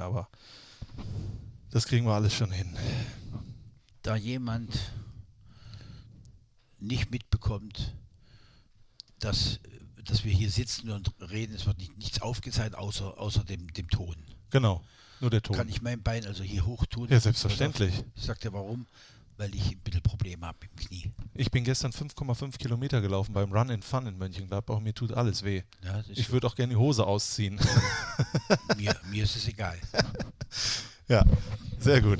aber das kriegen wir alles schon hin. Da jemand nicht mitbekommt, dass, dass wir hier sitzen und reden, es wird nicht, nichts aufgezeichnet, außer, außer dem, dem Ton. Genau, nur der Ton. Kann ich mein Bein also hier hoch tun? Ja, selbstverständlich. Ich sagte, warum? Weil ich ein bisschen Probleme habe im Knie. Ich bin gestern 5,5 Kilometer gelaufen beim Run in Fun in Mönchengladbach. Mir tut alles weh. Ja, ich würde auch gerne die Hose ausziehen. mir, mir ist es egal. ja, sehr gut.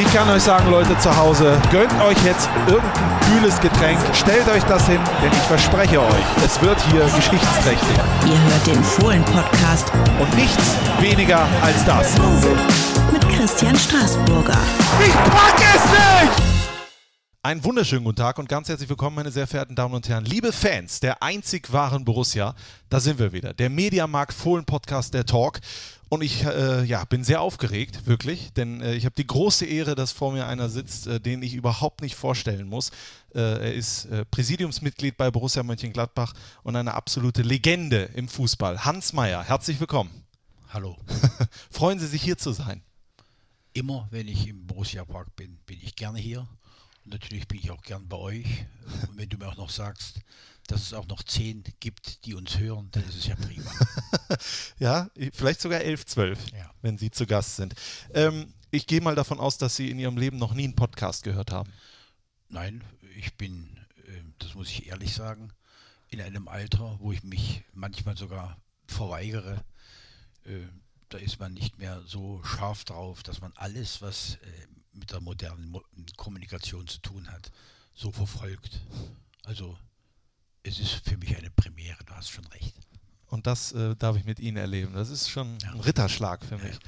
Ich kann euch sagen, Leute zu Hause, gönnt euch jetzt irgendein kühles Getränk, stellt euch das hin, denn ich verspreche euch, es wird hier geschichtsträchtig. Ihr hört den Fohlen-Podcast. Und nichts weniger als das. Christian Straßburger. Ich pack es nicht! Einen wunderschönen guten Tag und ganz herzlich willkommen, meine sehr verehrten Damen und Herren, liebe Fans der einzig wahren Borussia. Da sind wir wieder. Der Mediamarkt Fohlen Podcast, der Talk. Und ich äh, ja, bin sehr aufgeregt, wirklich, denn äh, ich habe die große Ehre, dass vor mir einer sitzt, äh, den ich überhaupt nicht vorstellen muss. Äh, er ist äh, Präsidiumsmitglied bei Borussia Mönchengladbach und eine absolute Legende im Fußball. Hans Meyer, herzlich willkommen. Hallo. Freuen Sie sich hier zu sein? Immer, wenn ich im Borussia Park bin, bin ich gerne hier. Und natürlich bin ich auch gern bei euch. Und wenn du mir auch noch sagst, dass es auch noch zehn gibt, die uns hören, dann ist es ja prima. ja, vielleicht sogar elf, zwölf, ja. wenn Sie zu Gast sind. Ähm, ich gehe mal davon aus, dass Sie in Ihrem Leben noch nie einen Podcast gehört haben. Nein, ich bin, äh, das muss ich ehrlich sagen, in einem Alter, wo ich mich manchmal sogar verweigere. Da ist man nicht mehr so scharf drauf, dass man alles, was äh, mit der modernen Kommunikation zu tun hat, so verfolgt. Also es ist für mich eine Premiere, du hast schon recht. Und das äh, darf ich mit Ihnen erleben. Das ist schon ein Ritterschlag für mich.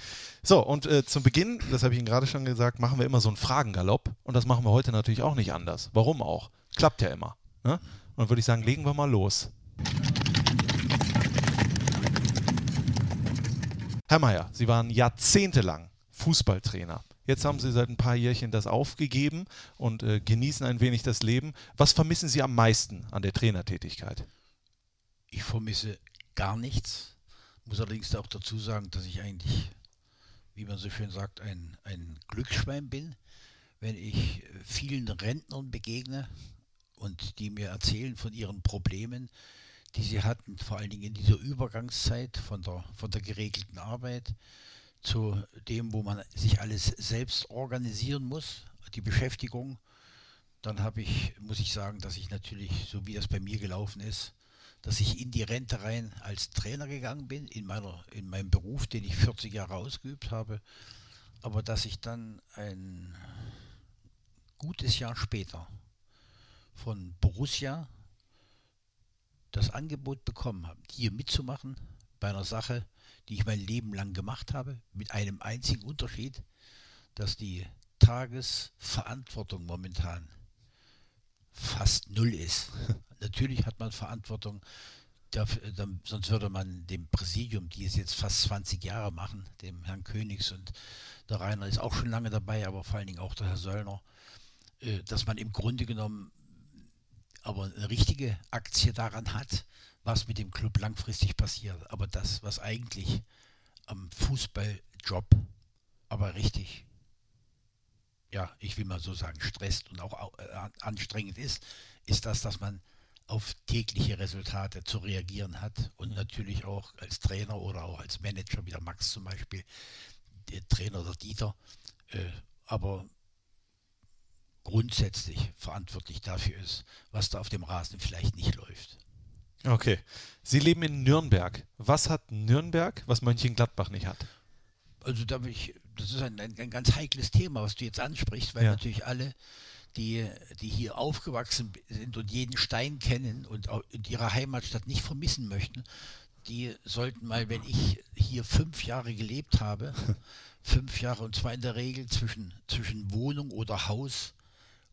So, und äh, zum Beginn, das habe ich Ihnen gerade schon gesagt, machen wir immer so einen Fragengalopp. Und das machen wir heute natürlich auch nicht anders. Warum auch? Klappt ja immer. Ne? Und dann würde ich sagen, legen wir mal los. Herr Mayer, Sie waren jahrzehntelang Fußballtrainer. Jetzt haben Sie seit ein paar Jährchen das aufgegeben und äh, genießen ein wenig das Leben. Was vermissen Sie am meisten an der Trainertätigkeit? Ich vermisse gar nichts. Muss allerdings auch dazu sagen, dass ich eigentlich, wie man so schön sagt, ein, ein Glücksschwein bin. Wenn ich vielen Rentnern begegne und die mir erzählen von ihren Problemen, die sie hatten, vor allen Dingen in dieser Übergangszeit von der, von der geregelten Arbeit, zu dem, wo man sich alles selbst organisieren muss, die Beschäftigung, dann habe ich, muss ich sagen, dass ich natürlich, so wie das bei mir gelaufen ist, dass ich in die Rente rein als Trainer gegangen bin, in, meiner, in meinem Beruf, den ich 40 Jahre ausgeübt habe, aber dass ich dann ein gutes Jahr später von Borussia das Angebot bekommen habe, hier mitzumachen bei einer Sache, die ich mein Leben lang gemacht habe, mit einem einzigen Unterschied, dass die Tagesverantwortung momentan fast null ist. Natürlich hat man Verantwortung, dafür, dann, sonst würde man dem Präsidium, die es jetzt fast 20 Jahre machen, dem Herrn Königs und der Rainer ist auch schon lange dabei, aber vor allen Dingen auch der Herr Söllner, äh, dass man im Grunde genommen aber eine richtige Aktie daran hat, was mit dem Club langfristig passiert. Aber das, was eigentlich am Fußballjob aber richtig, ja, ich will mal so sagen, stresst und auch äh, anstrengend ist, ist das, dass man auf tägliche Resultate zu reagieren hat und natürlich auch als Trainer oder auch als Manager, wie der Max zum Beispiel, der Trainer der Dieter, äh, aber grundsätzlich verantwortlich dafür ist, was da auf dem Rasen vielleicht nicht läuft. Okay. Sie leben in Nürnberg. Was hat Nürnberg, was Mönchengladbach nicht hat? Also da ich, das ist ein, ein, ein, ganz heikles Thema, was du jetzt ansprichst, weil ja. natürlich alle, die, die hier aufgewachsen sind und jeden Stein kennen und, und ihre Heimatstadt nicht vermissen möchten, die sollten mal, wenn ich hier fünf Jahre gelebt habe, fünf Jahre und zwar in der Regel zwischen, zwischen Wohnung oder Haus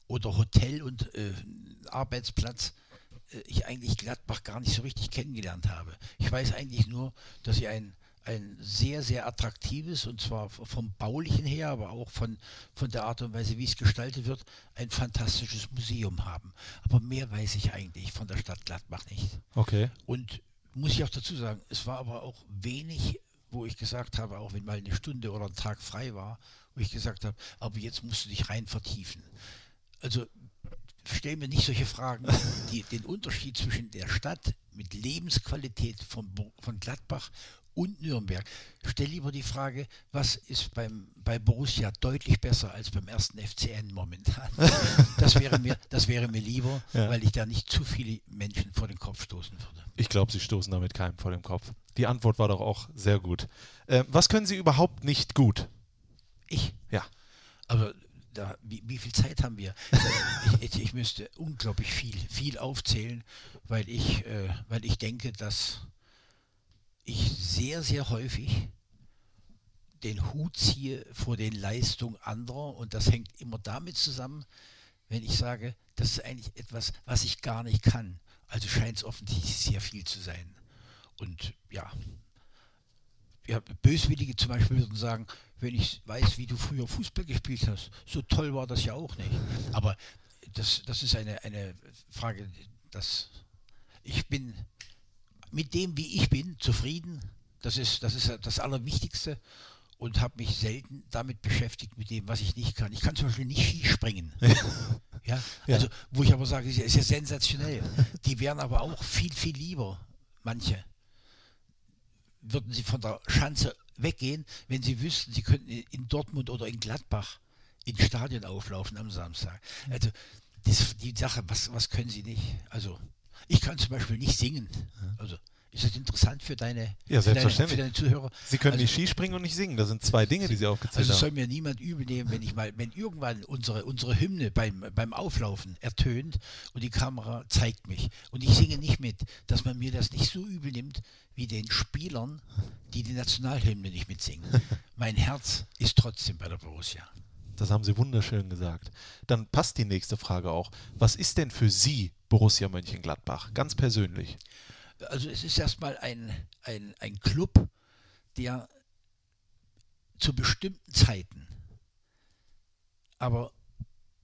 oder Hotel und äh, Arbeitsplatz, äh, ich eigentlich Gladbach gar nicht so richtig kennengelernt habe. Ich weiß eigentlich nur, dass sie ein, ein sehr, sehr attraktives, und zwar vom baulichen her, aber auch von, von der Art und Weise, wie es gestaltet wird, ein fantastisches Museum haben. Aber mehr weiß ich eigentlich von der Stadt Gladbach nicht. Okay. Und muss ich auch dazu sagen, es war aber auch wenig, wo ich gesagt habe, auch wenn mal eine Stunde oder ein Tag frei war, wo ich gesagt habe, aber jetzt musst du dich rein vertiefen. Also stellen wir nicht solche Fragen, die den Unterschied zwischen der Stadt mit Lebensqualität von, von Gladbach und Nürnberg. Stell lieber die Frage, was ist beim, bei Borussia deutlich besser als beim ersten FCN momentan? Das wäre mir, das wäre mir lieber, Ja. weil ich da nicht zu viele Menschen vor den Kopf stoßen würde. Ich glaube, Sie stoßen damit keinem vor dem Kopf. Die Antwort war doch auch sehr gut. Äh, was können Sie überhaupt nicht gut? Ich? Ja. Aber da, wie, wie viel Zeit haben wir? Ich, ich, ich müsste unglaublich viel, viel aufzählen, weil ich, äh, weil ich denke, dass ich sehr, sehr häufig den Hut ziehe vor den Leistungen anderer und das hängt immer damit zusammen, wenn ich sage, das ist eigentlich etwas, was ich gar nicht kann. Also scheint es offensichtlich sehr viel zu sein. Und ja, ja, Böswillige zum Beispiel würden sagen, wenn ich weiß, wie du früher Fußball gespielt hast, so toll war das ja auch nicht. Aber das, das ist eine, eine Frage, dass ich bin mit dem, wie ich bin, zufrieden. Das ist das, ist das Allerwichtigste und habe mich selten damit beschäftigt, mit dem, was ich nicht kann. Ich kann zum Beispiel nicht Skispringen. Ja, Ja. also wo ich aber sage, ist ja, ist ja sensationell. Die wären aber auch viel, viel lieber, manche, würden sie von der Schanze weggehen, wenn sie wüssten, sie könnten in Dortmund oder in Gladbach ins Stadion auflaufen am Samstag. Also das, die Sache, was, was können sie nicht? Also ich kann zum Beispiel nicht singen. Also ist das interessant für deine, Ja, für deine, selbstverständlich. für deine Zuhörer? Sie können also, nicht Skispringen und nicht singen. Das sind zwei Dinge, die Sie aufgezählt also es haben. soll mir niemand übel nehmen, wenn ich mal, wenn irgendwann unsere, unsere Hymne beim, beim Auflaufen ertönt und die Kamera zeigt mich und ich singe nicht mit, dass man mir das nicht so übel nimmt wie den Spielern, die die Nationalhymne nicht mitsingen. mein Herz ist trotzdem bei der Borussia. Das haben Sie wunderschön gesagt. Dann passt die nächste Frage auch. Was ist denn für Sie Borussia Mönchengladbach? Ganz persönlich. Also es ist erstmal ein, ein, ein Club, der zu bestimmten Zeiten aber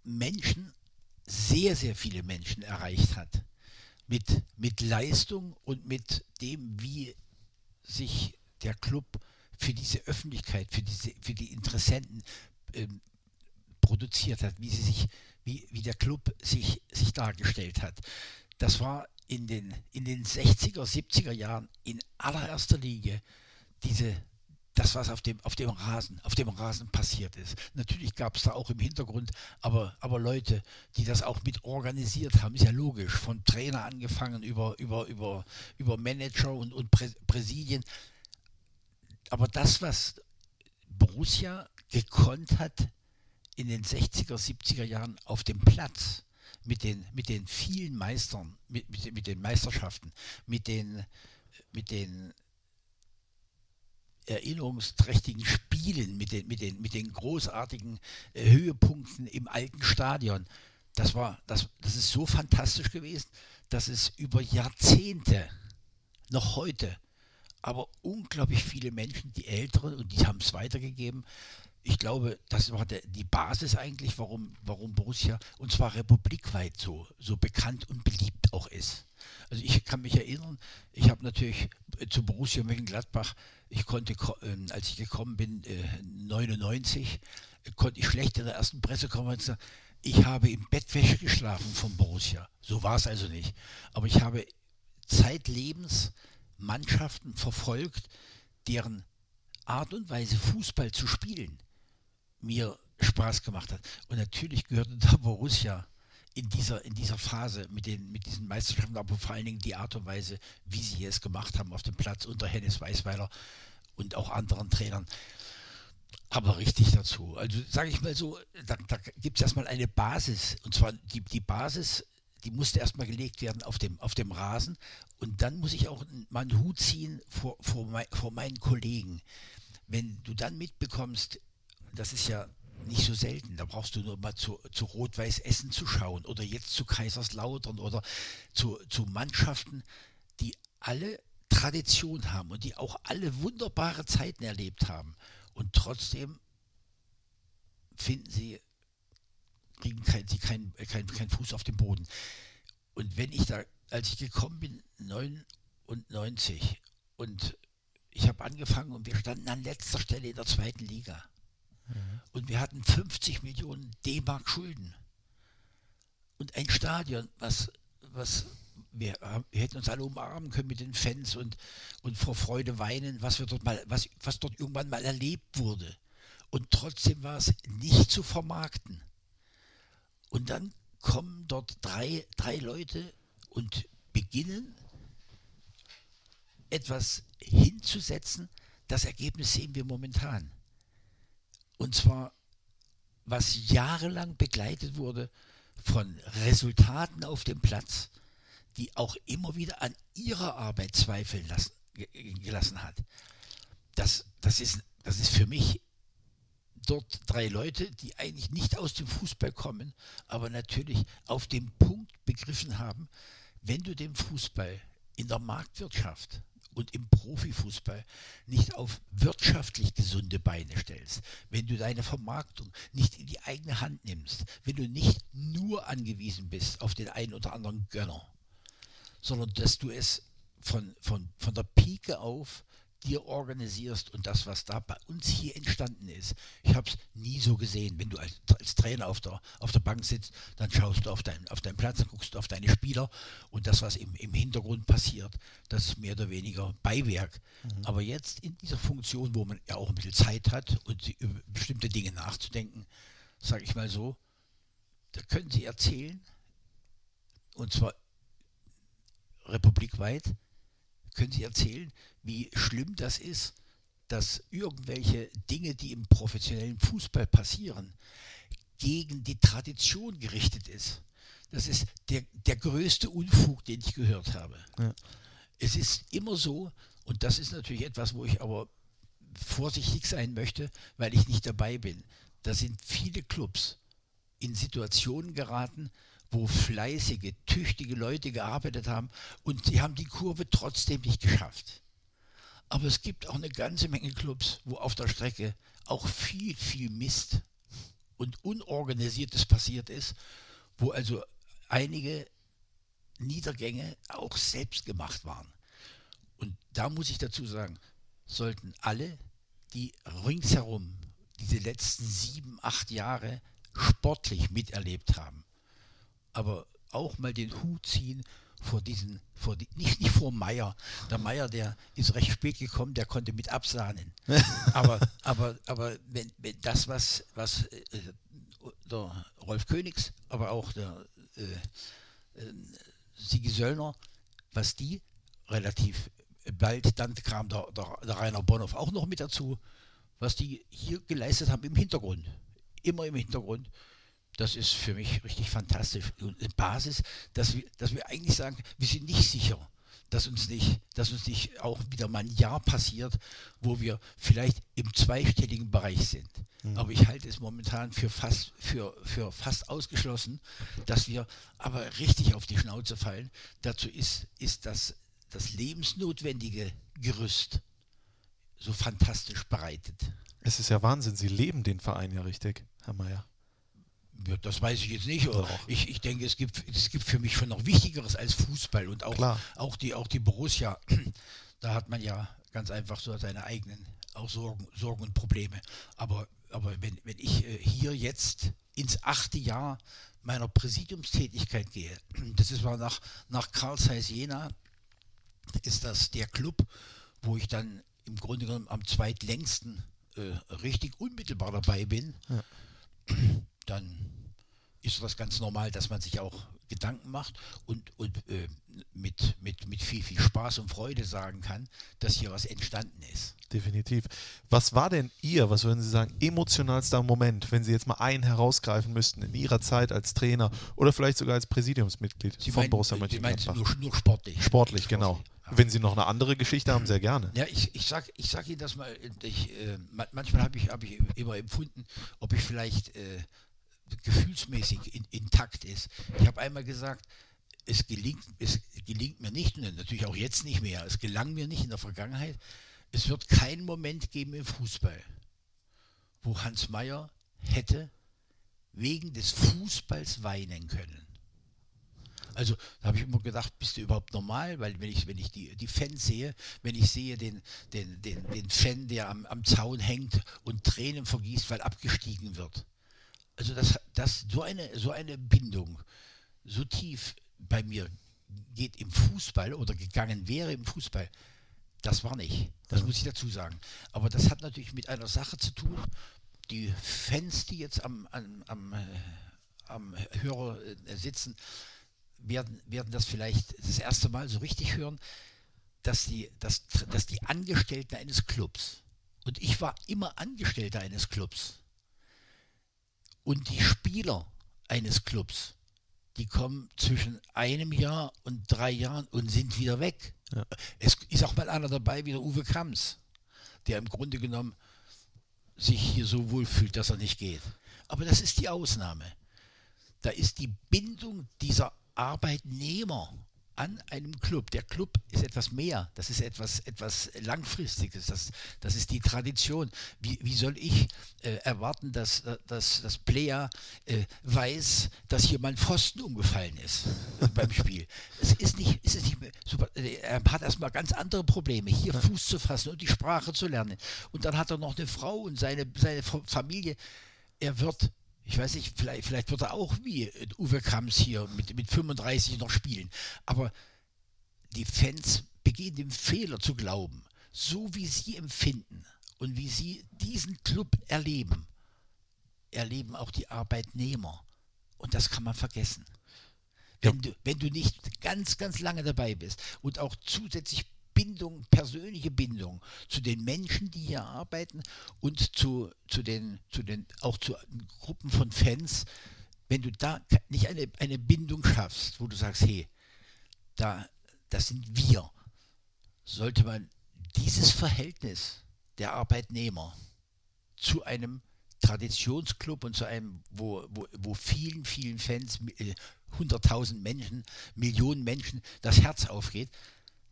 Menschen, sehr, sehr viele Menschen erreicht hat. Mit, mit Leistung und mit dem, wie sich der Club für diese Öffentlichkeit, für, diese, für die Interessenten ähm, produziert hat, wie, sie sich, wie, wie der Club sich, sich dargestellt hat. Das war in den, in den 60er, 70er Jahren in allererster Linie diese, das, was auf dem, auf dem Rasen, auf dem Rasen passiert ist. Natürlich gab es da auch im Hintergrund, aber, aber Leute, die das auch mit organisiert haben, ist ja logisch, von Trainer angefangen über, über, über, über Manager und, und Prä Präsidien. Aber das, was Borussia gekonnt hat in den 60er, 70er Jahren auf dem Platz, mit den, mit den vielen Meistern, mit, mit, mit den Meisterschaften, mit den, mit den erinnerungsträchtigen Spielen, mit den, mit den, mit den großartigen äh, Höhepunkten im alten Stadion. Das war, das, das ist so fantastisch gewesen, dass es über Jahrzehnte, noch heute, aber unglaublich viele Menschen, die Älteren, und die haben es weitergegeben, ich glaube, das war der, die Basis eigentlich, warum, warum Borussia, und zwar republikweit so, so bekannt und beliebt auch ist. Also ich kann mich erinnern, ich habe natürlich äh, zu Borussia Mönchengladbach, ich konnte, ko- ähm, als ich gekommen bin, äh, 99, äh, konnte ich schlecht in der ersten Pressekonferenz sagen, ich habe im Bettwäsche geschlafen von Borussia. So war es also nicht. Aber ich habe zeitlebens Mannschaften verfolgt, deren Art und Weise Fußball zu spielen mir Spaß gemacht hat. Und natürlich gehörte da Borussia in dieser, in dieser Phase mit, den, mit diesen Meisterschaften, aber vor allen Dingen die Art und Weise, wie sie es gemacht haben auf dem Platz unter Hennes Weißweiler und auch anderen Trainern. Aber richtig dazu. Also sage ich mal so, da, da gibt es erstmal eine Basis. Und zwar die, die Basis, die musste erstmal gelegt werden auf dem, auf dem Rasen. Und dann muss ich auch mal einen Hut ziehen vor, vor, mei- vor meinen Kollegen. Wenn du dann mitbekommst, das ist ja nicht so selten. Da brauchst du nur mal zu, zu Rot-Weiß Essen zu schauen oder jetzt zu Kaiserslautern oder zu, zu Mannschaften, die alle Tradition haben und die auch alle wunderbare Zeiten erlebt haben. Und trotzdem finden sie, kriegen kein, sie keinen kein, kein Fuß auf dem Boden. Und wenn ich da, als ich gekommen bin, 99 und ich habe angefangen und wir standen an letzter Stelle in der zweiten Liga. Und wir hatten 50 Millionen D-Mark Schulden. Und ein Stadion, was, was wir, wir, hätten uns alle umarmen können mit den Fans und, und vor Freude weinen, was wir dort mal, was, was dort irgendwann mal erlebt wurde. Und trotzdem war es nicht zu vermarkten. Und dann kommen dort drei, drei Leute und beginnen etwas hinzusetzen. Das Ergebnis sehen wir momentan. Und zwar, was jahrelang begleitet wurde von Resultaten auf dem Platz, die auch immer wieder an ihrer Arbeit zweifeln lassen, gelassen hat. Das, das, ist, das ist für mich dort drei Leute, die eigentlich nicht aus dem Fußball kommen, aber natürlich auf dem Punkt begriffen haben, wenn du den Fußball in der Marktwirtschaft und im Profifußball nicht auf wirtschaftlich gesunde Beine stellst, wenn du deine Vermarktung nicht in die eigene Hand nimmst, wenn du nicht nur angewiesen bist auf den einen oder anderen Gönner, sondern dass du es von, von, von der Pike auf dir organisierst und das, was da bei uns hier entstanden ist. Ich habe es nie so gesehen. Wenn du als, als, Trainer auf der, auf der Bank sitzt, dann schaust du auf, dein, auf deinen Platz, dann guckst du auf deine Spieler und das, was im, im Hintergrund passiert, das ist mehr oder weniger Beiwerk. Mhm. Aber jetzt in dieser Funktion, wo man ja auch ein bisschen Zeit hat und über bestimmte Dinge nachzudenken, sage ich mal so, da können Sie erzählen, und zwar republikweit, können Sie erzählen, wie schlimm das ist, dass irgendwelche Dinge, die im professionellen Fußball passieren, gegen die Tradition gerichtet ist. Das ist der, der größte Unfug, den ich gehört habe. Ja. Es ist immer so, und das ist natürlich etwas, wo ich aber vorsichtig sein möchte, weil ich nicht dabei bin. Da sind viele Clubs in Situationen geraten, wo fleißige, tüchtige Leute gearbeitet haben und sie haben die Kurve trotzdem nicht geschafft. Aber es gibt auch eine ganze Menge Clubs, wo auf der Strecke auch viel, viel Mist und Unorganisiertes passiert ist, wo also einige Niedergänge auch selbst gemacht waren. Und da muss ich dazu sagen, sollten alle, die ringsherum diese letzten sieben, acht Jahre sportlich miterlebt haben, aber auch mal den Hut ziehen vor diesen, vor die, nicht, nicht vor Meier. Der Meier, der ist recht spät gekommen, der konnte mit absahnen. aber, aber, aber wenn, wenn das, was, was äh, der Rolf Königs, aber auch der äh, äh, Sigi Söllner, was die relativ bald, dann kam der, der, der Rainer Bonhoff auch noch mit dazu, was die hier geleistet haben im Hintergrund. Immer im Hintergrund das ist für mich richtig fantastisch. Und eine Basis, dass wir, dass wir eigentlich sagen, wir sind nicht sicher, dass uns nicht, dass uns nicht auch wieder mal ein Jahr passiert, wo wir vielleicht im zweistelligen Bereich sind. Mhm. Aber ich halte es momentan für fast, für, für fast ausgeschlossen, dass wir aber richtig auf die Schnauze fallen. Dazu ist, ist das, das lebensnotwendige Gerüst so fantastisch bereitet. Es ist ja Wahnsinn, Sie leben den Verein ja richtig, Herr Mayer. Das weiß ich jetzt nicht. Ich, ich denke, es gibt, es gibt für mich schon noch Wichtigeres als Fußball und auch, auch, die, auch die Borussia. Da hat man ja ganz einfach so seine eigenen auch Sorgen, Sorgen und Probleme. Aber, aber wenn, wenn ich äh, hier jetzt ins achte Jahr meiner Präsidiumstätigkeit gehe, das ist mal nach, nach Karl Zeiss Jena, ist das der Club, wo ich dann im Grunde genommen am zweitlängsten äh, richtig unmittelbar dabei bin. Ja dann ist das ganz normal, dass man sich auch Gedanken macht und, und äh, mit, mit, mit viel, viel Spaß und Freude sagen kann, dass hier was entstanden ist. Definitiv. Was war denn Ihr, was würden Sie sagen, emotionalster Moment, wenn Sie jetzt mal einen herausgreifen müssten in Ihrer Zeit als Trainer oder vielleicht sogar als Präsidiumsmitglied Sie von meinen, Borussia Mönchengladbach? Nur, nur sportlich. Sportlich, genau. Ja. Wenn Sie noch eine andere Geschichte haben, sehr gerne. Ja, ich, ich sage ich sag Ihnen das mal, ich, äh, manchmal habe ich, hab ich immer empfunden, ob ich vielleicht äh, gefühlsmäßig in, intakt ist. Ich habe einmal gesagt, es gelingt, es gelingt mir nicht, natürlich auch jetzt nicht mehr, es gelang mir nicht in der Vergangenheit, es wird keinen Moment geben im Fußball, wo Hans Meyer hätte wegen des Fußballs weinen können. Also da habe ich immer gedacht, bist du überhaupt normal? Weil wenn ich, wenn ich die, die Fans sehe, wenn ich sehe den, den, den, den Fan, der am, am Zaun hängt und Tränen vergießt, weil abgestiegen wird. Also das, das so eine, so eine Bindung, so tief bei mir geht im Fußball oder gegangen wäre im Fußball, das war nicht. Das muss ich dazu sagen. Aber das hat natürlich mit einer Sache zu tun. Die Fans, die jetzt am, am, am, äh, am Hörer äh, sitzen, werden, werden das vielleicht das erste Mal so richtig hören, dass die, dass, dass die Angestellten eines Clubs, und ich war immer Angestellter eines Clubs, und die Spieler eines Clubs, die kommen zwischen einem Jahr und drei Jahren und sind wieder weg. Ja. Es ist auch mal einer dabei wie der Uwe Kamms, der im Grunde genommen sich hier so wohl fühlt, dass er nicht geht. Aber das ist die Ausnahme. Da ist die Bindung dieser Arbeitnehmer an einem Club. Der Club ist etwas mehr, das ist etwas, etwas Langfristiges, das, das ist die Tradition. Wie, wie soll ich äh, erwarten, dass, dass das Player äh, weiß, dass hier mal ein Pfosten umgefallen ist beim Spiel? Es ist nicht, es ist nicht super, äh, er hat erstmal ganz andere Probleme, hier Fuß zu fassen und die Sprache zu lernen. Und dann hat er noch eine Frau und seine, seine Familie. Er wird ich weiß nicht, vielleicht, vielleicht wird er auch wie Uwe Kamps hier mit, mit 35 noch spielen. Aber die Fans begehen den Fehler zu glauben, so wie sie empfinden und wie sie diesen Club erleben, erleben auch die Arbeitnehmer. Und das kann man vergessen. Wenn, ja. du, wenn du nicht ganz, ganz lange dabei bist und auch zusätzlich Bindung, persönliche Bindung zu den Menschen, die hier arbeiten und zu, zu den, zu den, auch zu Gruppen von Fans, wenn du da nicht eine, eine Bindung schaffst, wo du sagst, hey, da, das sind wir, sollte man dieses Verhältnis der Arbeitnehmer zu einem Traditionsclub und zu einem, wo, wo, wo vielen, vielen Fans, äh, 100.000 Menschen, Millionen Menschen das Herz aufgeht,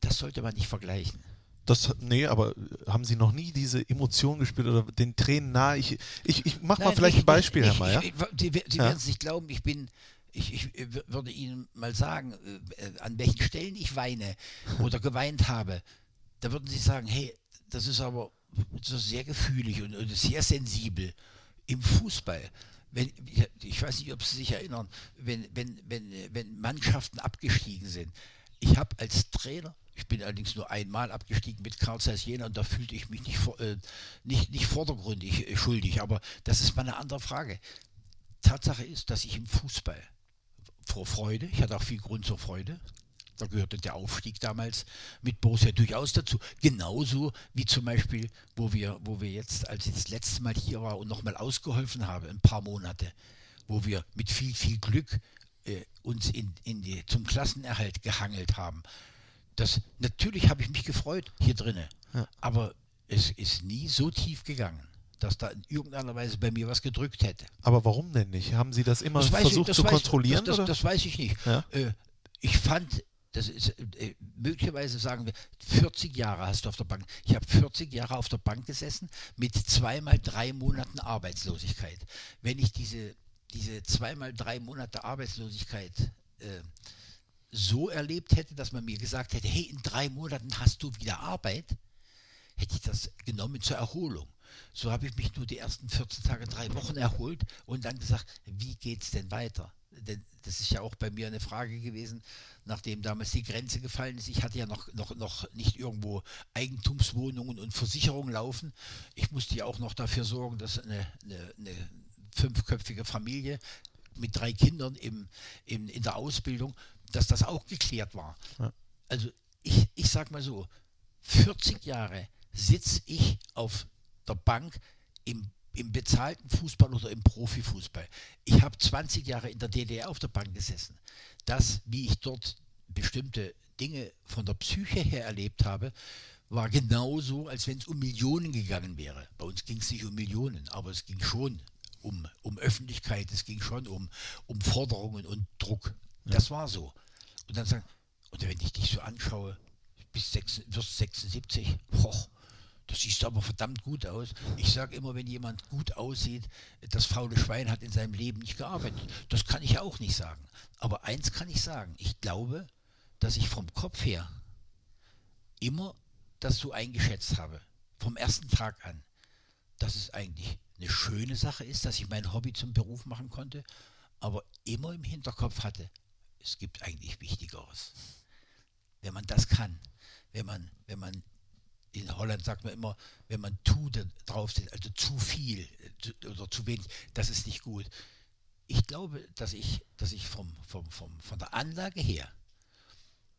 das sollte man nicht vergleichen. Das, nee, aber haben Sie noch nie diese Emotion gespürt oder den Tränen nahe? Ich, ich, ich mache mal vielleicht ich, ein Beispiel, Herr Mayer. Sie, Sie ja? werden es nicht glauben, ich bin, ich, ich, würde Ihnen mal sagen, äh, an welchen Stellen ich weine oder geweint habe. Da würden Sie sagen, hey, das ist aber so sehr gefühlig und, und sehr sensibel. Im Fußball, wenn, ich weiß nicht, ob Sie sich erinnern, wenn, wenn, wenn, wenn Mannschaften abgestiegen sind. Ich habe als Trainer ich bin allerdings nur einmal abgestiegen mit Karl Zeiss Jena und da fühlte ich mich nicht, äh, nicht, nicht vordergründig äh, schuldig. Aber das ist mal eine andere Frage. Tatsache ist, dass ich im Fußball vor Freude, ich hatte auch viel Grund zur Freude, da gehörte der Aufstieg damals mit Borussia durchaus dazu. Genauso wie zum Beispiel, wo wir, wo wir jetzt, als ich das letzte Mal hier war und nochmal ausgeholfen habe, ein paar Monate, wo wir mit viel, viel Glück äh, uns in, in die, zum Klassenerhalt gehangelt haben. Das, natürlich habe ich mich gefreut hier drinnen, ja. aber es ist nie so tief gegangen dass da in irgendeiner Weise bei mir was gedrückt hätte. Aber warum denn nicht? Haben Sie das immer das versucht ich, zu kontrollieren? Das, das, das, weiß ich nicht. Ja? Äh, ich fand, das ist äh, möglicherweise sagen wir, 40 Jahre hast du auf der Bank. Ich habe 40 Jahre auf der Bank gesessen mit zweimal drei Monaten Arbeitslosigkeit. Wenn ich diese, diese zweimal drei Monate Arbeitslosigkeit äh, so erlebt hätte, dass man mir gesagt hätte, hey, in drei Monaten hast du wieder Arbeit, hätte ich das genommen zur Erholung. So habe ich mich nur die ersten 14 Tage, drei Wochen erholt und dann gesagt, wie geht es denn weiter? Denn das ist ja auch bei mir eine Frage gewesen, nachdem damals die Grenze gefallen ist. Ich hatte ja noch, noch, noch nicht irgendwo Eigentumswohnungen und Versicherungen laufen. Ich musste ja auch noch dafür sorgen, dass eine, eine, eine fünfköpfige Familie mit drei Kindern im, im, in der Ausbildung dass das auch geklärt war. Ja. Also ich, ich sag mal so, 40 Jahre sitze ich auf der Bank im, im bezahlten Fußball oder im Profifußball. Ich habe 20 Jahre in der DDR auf der Bank gesessen. Das, wie ich dort bestimmte Dinge von der Psyche her erlebt habe, war genauso, als wenn es um Millionen gegangen wäre. Bei uns ging es nicht um Millionen, aber es ging schon um, um Öffentlichkeit, es ging schon um, um Forderungen und Druck. Ja. Das war so. Und dann sagen, und wenn ich dich so anschaue, bis 6, wirst 76, boah, das siehst aber verdammt gut aus. Ich sage immer, wenn jemand gut aussieht, das faule Schwein hat in seinem Leben nicht gearbeitet. Das kann ich auch nicht sagen. Aber eins kann ich sagen, ich glaube, dass ich vom Kopf her immer das so eingeschätzt habe, vom ersten Tag an, dass es eigentlich eine schöne Sache ist, dass ich mein Hobby zum Beruf machen konnte, aber immer im Hinterkopf hatte, es gibt eigentlich Wichtigeres. Wenn man das kann, wenn man, wenn man in Holland sagt man immer, wenn man tu drauf sind, also zu viel oder zu wenig, das ist nicht gut. Ich glaube, dass ich, dass ich vom, vom, vom, von der Anlage her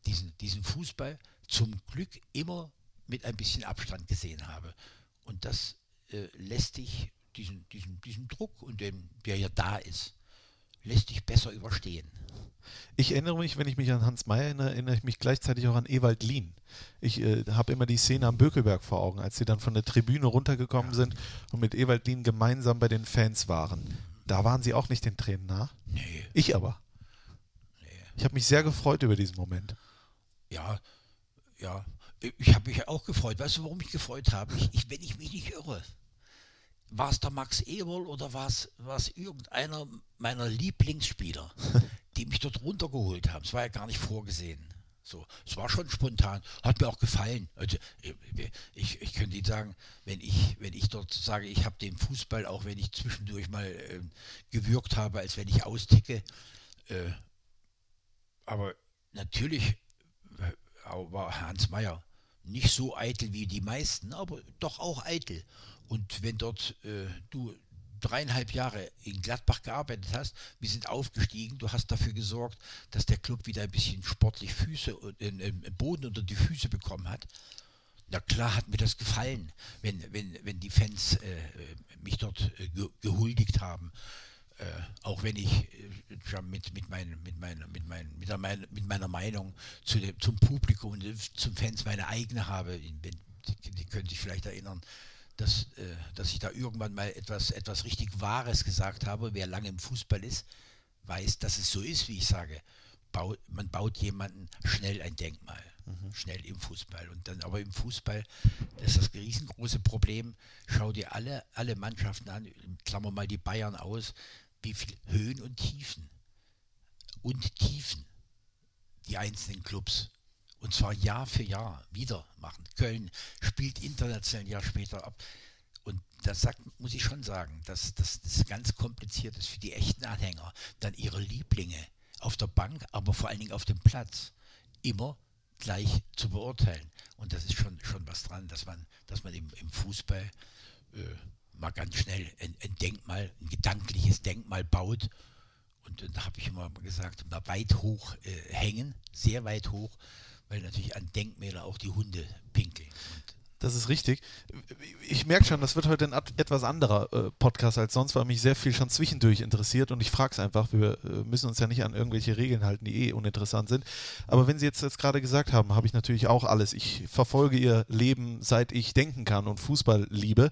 diesen, diesen Fußball zum Glück immer mit ein bisschen Abstand gesehen habe. Und das äh, lässt dich, diesen, diesen, diesen Druck, und den, der ja da ist, lässt dich besser überstehen. Ich erinnere mich, wenn ich mich an Hans Meyer erinnere, erinnere ich mich gleichzeitig auch an Ewald Lien. Ich äh, habe immer die Szene am Bökelberg vor Augen, als sie dann von der Tribüne runtergekommen ja. sind und mit Ewald Lien gemeinsam bei den Fans waren. Da waren sie auch nicht den Tränen nach. Nee. Ich aber. Nee. Ich habe mich sehr gefreut über diesen Moment. Ja, ja. Ich habe mich auch gefreut. Weißt du, warum ich gefreut habe? Ich, ich, wenn ich mich nicht irre, war es der Max Eberl oder war es irgendeiner meiner Lieblingsspieler, die mich dort runtergeholt haben? Es war ja gar nicht vorgesehen. So, es war schon spontan, hat mir auch gefallen. Also ich, ich könnte Ihnen sagen, wenn ich, wenn ich dort sage, ich habe den Fußball, auch wenn ich zwischendurch mal äh, gewirkt habe, als wenn ich austicke, äh, aber natürlich äh, war Hans Meyer nicht so eitel wie die meisten, aber doch auch eitel. Und wenn dort äh, du dreieinhalb Jahre in Gladbach gearbeitet hast, wir sind aufgestiegen, du hast dafür gesorgt, dass der Club wieder ein bisschen sportlich Füße und äh, Boden unter die Füße bekommen hat. Na klar hat mir das gefallen, wenn, wenn, wenn die Fans äh, mich dort äh, ge gehuldigt haben. Äh, auch wenn ich äh, mit, mit, mein, mit, mein, mit, mein, mit, der, mit meiner Meinung zu dem, zum Publikum und zum Fans meine eigene habe. Die, die können sich vielleicht erinnern, dass, äh, dass ich da irgendwann mal etwas, etwas richtig Wahres gesagt habe. Wer lange im Fußball ist, weiß, dass es so ist, wie ich sage. Baut, man baut jemanden schnell ein Denkmal. Mhm. Schnell im Fußball. Und dann aber im Fußball, das ist das riesengroße Problem. Schau dir alle, alle Mannschaften an, klammer mal die Bayern aus, wie viel Höhen und Tiefen und Tiefen die einzelnen Clubs und zwar Jahr für Jahr wieder machen. Köln spielt international ein Jahr später ab. Und sagt, muss ich schon sagen, dass, dass das ganz kompliziert ist für die echten Anhänger, dann ihre Lieblinge auf der Bank, aber vor allen Dingen auf dem Platz immer gleich zu beurteilen. Und das ist schon, schon was dran, dass man, dass man im, im Fußball äh, mal ganz schnell ein, ein, Denkmal, ein gedankliches Denkmal baut. Und, und da habe ich immer gesagt, mal weit hoch äh, hängen, sehr weit hoch, weil natürlich an Denkmäler auch die Hunde pinkeln. Das ist richtig. Ich merke schon, das wird heute ein etwas anderer äh, Podcast als sonst, weil mich sehr viel schon zwischendurch interessiert und ich frage es einfach. Wir äh, müssen uns ja nicht an irgendwelche Regeln halten, die eh uninteressant sind. Aber wenn Sie jetzt, jetzt gerade gesagt haben, habe ich natürlich auch alles. Ich verfolge Ihr Leben, seit ich denken kann und Fußball liebe.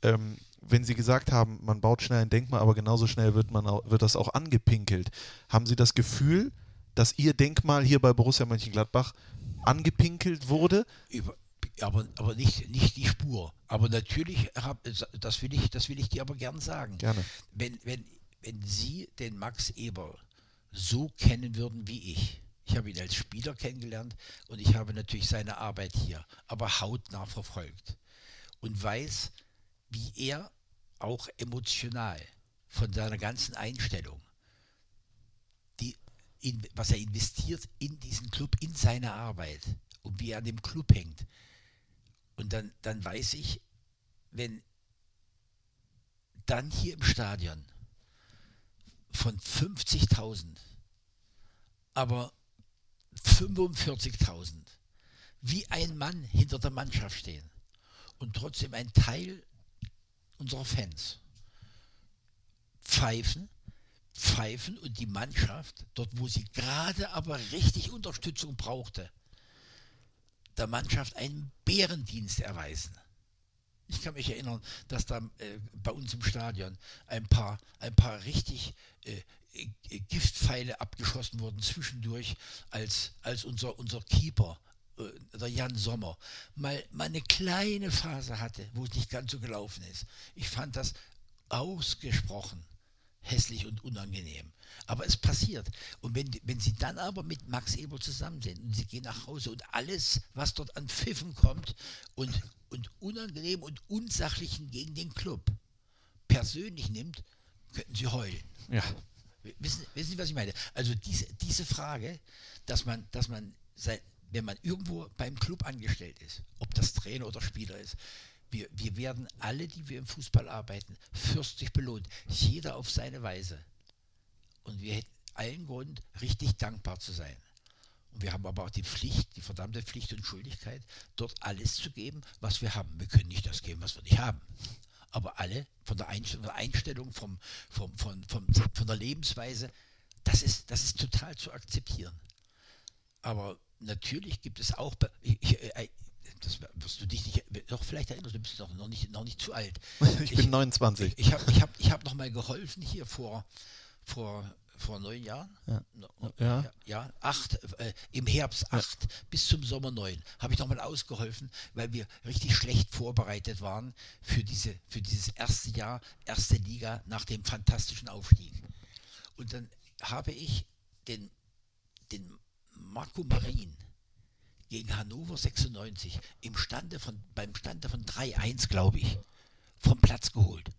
Ähm, wenn Sie gesagt haben, man baut schnell ein Denkmal, aber genauso schnell wird, man auch, wird das auch angepinkelt. Haben Sie das Gefühl, dass Ihr Denkmal hier bei Borussia Mönchengladbach angepinkelt wurde. Über, aber, aber nicht, nicht die Spur. Aber natürlich, hab, das, will ich, das will ich dir aber gern sagen. Gerne. Wenn, wenn, wenn Sie den Max Eber so kennen würden wie ich, ich habe ihn als Spieler kennengelernt und ich habe natürlich seine Arbeit hier, aber hautnah verfolgt und weiß, wie er auch emotional von seiner ganzen Einstellung in, was er investiert in diesen Club, in seine Arbeit und wie er an dem Club hängt. Und dann, dann weiß ich, wenn dann hier im Stadion von 50.000, aber 45.000 wie ein Mann hinter der Mannschaft stehen und trotzdem ein Teil unserer Fans pfeifen pfeifen und die Mannschaft, dort wo sie gerade aber richtig Unterstützung brauchte, der Mannschaft einen Bärendienst erweisen. Ich kann mich erinnern, dass da äh, bei uns im Stadion ein paar, ein paar richtig äh, äh Giftpfeile abgeschossen wurden zwischendurch, als, als unser, unser Keeper äh, der Jan Sommer mal, mal eine kleine Phase hatte, wo es nicht ganz so gelaufen ist. Ich fand das ausgesprochen hässlich und unangenehm. Aber es passiert. Und wenn, wenn Sie dann aber mit Max Eber zusammen sind und Sie gehen nach Hause und alles, was dort an Pfiffen kommt und, und unangenehm und unsachlichen gegen den Club persönlich nimmt, könnten Sie heulen. Ja. Wissen, wissen Sie, was ich meine? Also diese, diese Frage, dass man, dass man sein, wenn man irgendwo beim Club angestellt ist, ob das Trainer oder Spieler ist, wir, wir werden alle, die wir im Fußball arbeiten, fürstlich belohnt. Jeder auf seine Weise. Und wir hätten allen Grund, richtig dankbar zu sein. Und wir haben aber auch die Pflicht, die verdammte Pflicht und Schuldigkeit, dort alles zu geben, was wir haben. Wir können nicht das geben, was wir nicht haben. Aber alle von der Einstellung, vom, vom, vom, vom, von der Lebensweise, das ist, das ist total zu akzeptieren. Aber natürlich gibt es auch, ich, äh, das wirst du dich nicht, doch vielleicht erinnerst, du bist noch, noch, nicht, noch nicht zu alt. Ich, ich bin 29. Ich, ich habe ich hab, ich hab noch mal geholfen hier vor, vor, vor neun Jahren. Ja. ja. ja acht, äh, im Herbst acht ja. bis zum Sommer neun habe ich noch mal ausgeholfen, weil wir richtig schlecht vorbereitet waren für, diese, für dieses erste Jahr, erste Liga nach dem fantastischen Aufstieg. Und dann habe ich den, den Marco Marin gegen Hannover 96 im Stande von, beim Stande von 3-1, glaube ich, vom Platz geholt.